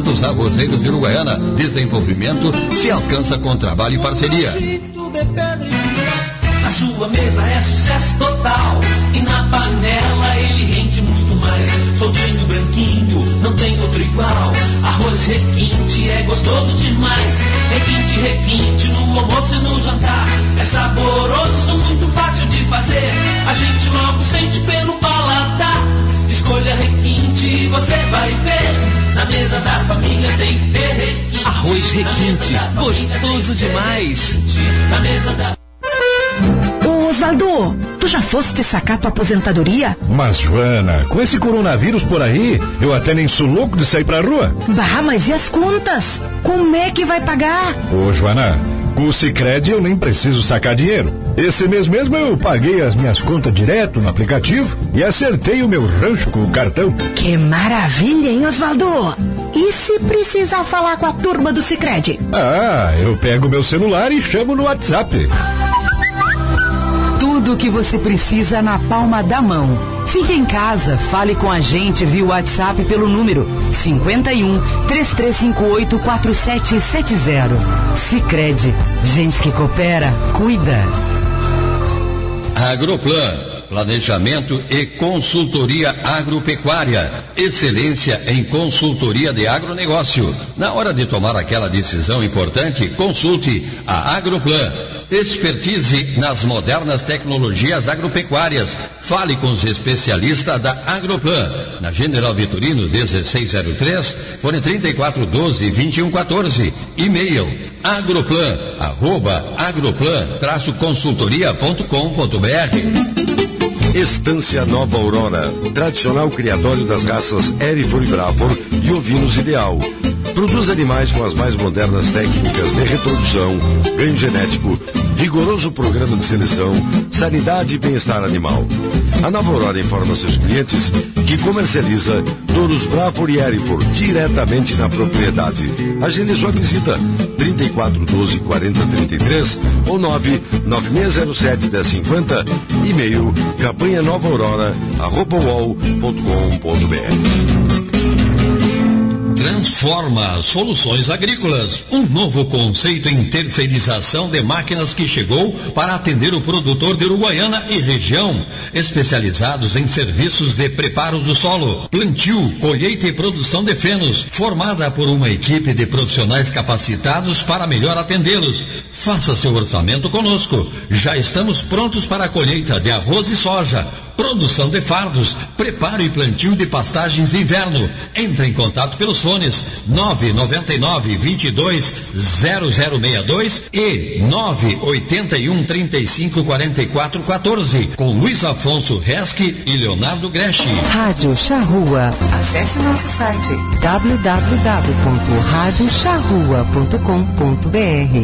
Dos Arrozeiros de Uruguaiana. Desenvolvimento se alcança com trabalho e parceria. A sua mesa é sucesso total e na panela ele rende muito mais. Soltinho, branquinho, não tem outro igual. Arroz requinte é gostoso demais. Requinte, requinte no almoço e no jantar. É saboroso, muito fácil de fazer. A gente logo sente pelo paladar. Escolha requinte e você vai ver. Na mesa da família tem requinte. Arroz requinte, gostoso demais. Na mesa da Ô Osvaldo, tu já foste sacar tua aposentadoria? Mas, Joana, com esse coronavírus por aí, eu até nem sou louco de sair pra rua. Bah, mas e as contas? Como é que vai pagar? Ô, Joana, Com o Cicred eu nem preciso sacar dinheiro. Esse mês mesmo eu paguei as minhas contas direto no aplicativo e acertei o meu rancho com o cartão. Que maravilha, hein, Osvaldo? E se precisar falar com a turma do Cicred? Ah, eu pego meu celular e chamo no WhatsApp. Tudo o que você precisa na palma da mão. Fique em casa, fale com a gente via WhatsApp pelo número 51 3358 4770. Sicredi, gente que coopera, cuida. Agroplan Planejamento e consultoria agropecuária. Excelência em consultoria de agronegócio. Na hora de tomar aquela decisão importante, consulte a Agroplan. Expertise nas modernas tecnologias agropecuárias. Fale com os especialistas da Agroplan. Na General Vitorino 1603, fone 3412 2114. E-mail agroplan, arroba agroplan-consultoria.com.br Estância Nova Aurora, tradicional criatório das raças Erifor e Brafor e ovinos ideal. Produz animais com as mais modernas técnicas de reprodução, ganho genético, rigoroso programa de seleção, sanidade e bem-estar animal. A Nova Aurora informa seus clientes que comercializa touros Brafor e Erifor diretamente na propriedade. Agende sua visita 3412 4033 ou 99607 1050 e-mail campanha nova aurora arroba Transforma Soluções Agrícolas, um novo conceito em terceirização de máquinas que chegou para atender o produtor de Uruguaiana e região, especializados em serviços de preparo do solo, plantio, colheita e produção de fenos, formada por uma equipe de profissionais capacitados para melhor atendê-los. Faça seu orçamento conosco. Já estamos prontos para a colheita de arroz e soja produção de fardos, preparo e plantio de pastagens de inverno. Entre em contato pelos fones 999 22 0062 e 981 35 44 14 com Luiz Afonso Resque e Leonardo Greschi. Rádio Charrua. Acesse nosso site www.radiocharrua.com.br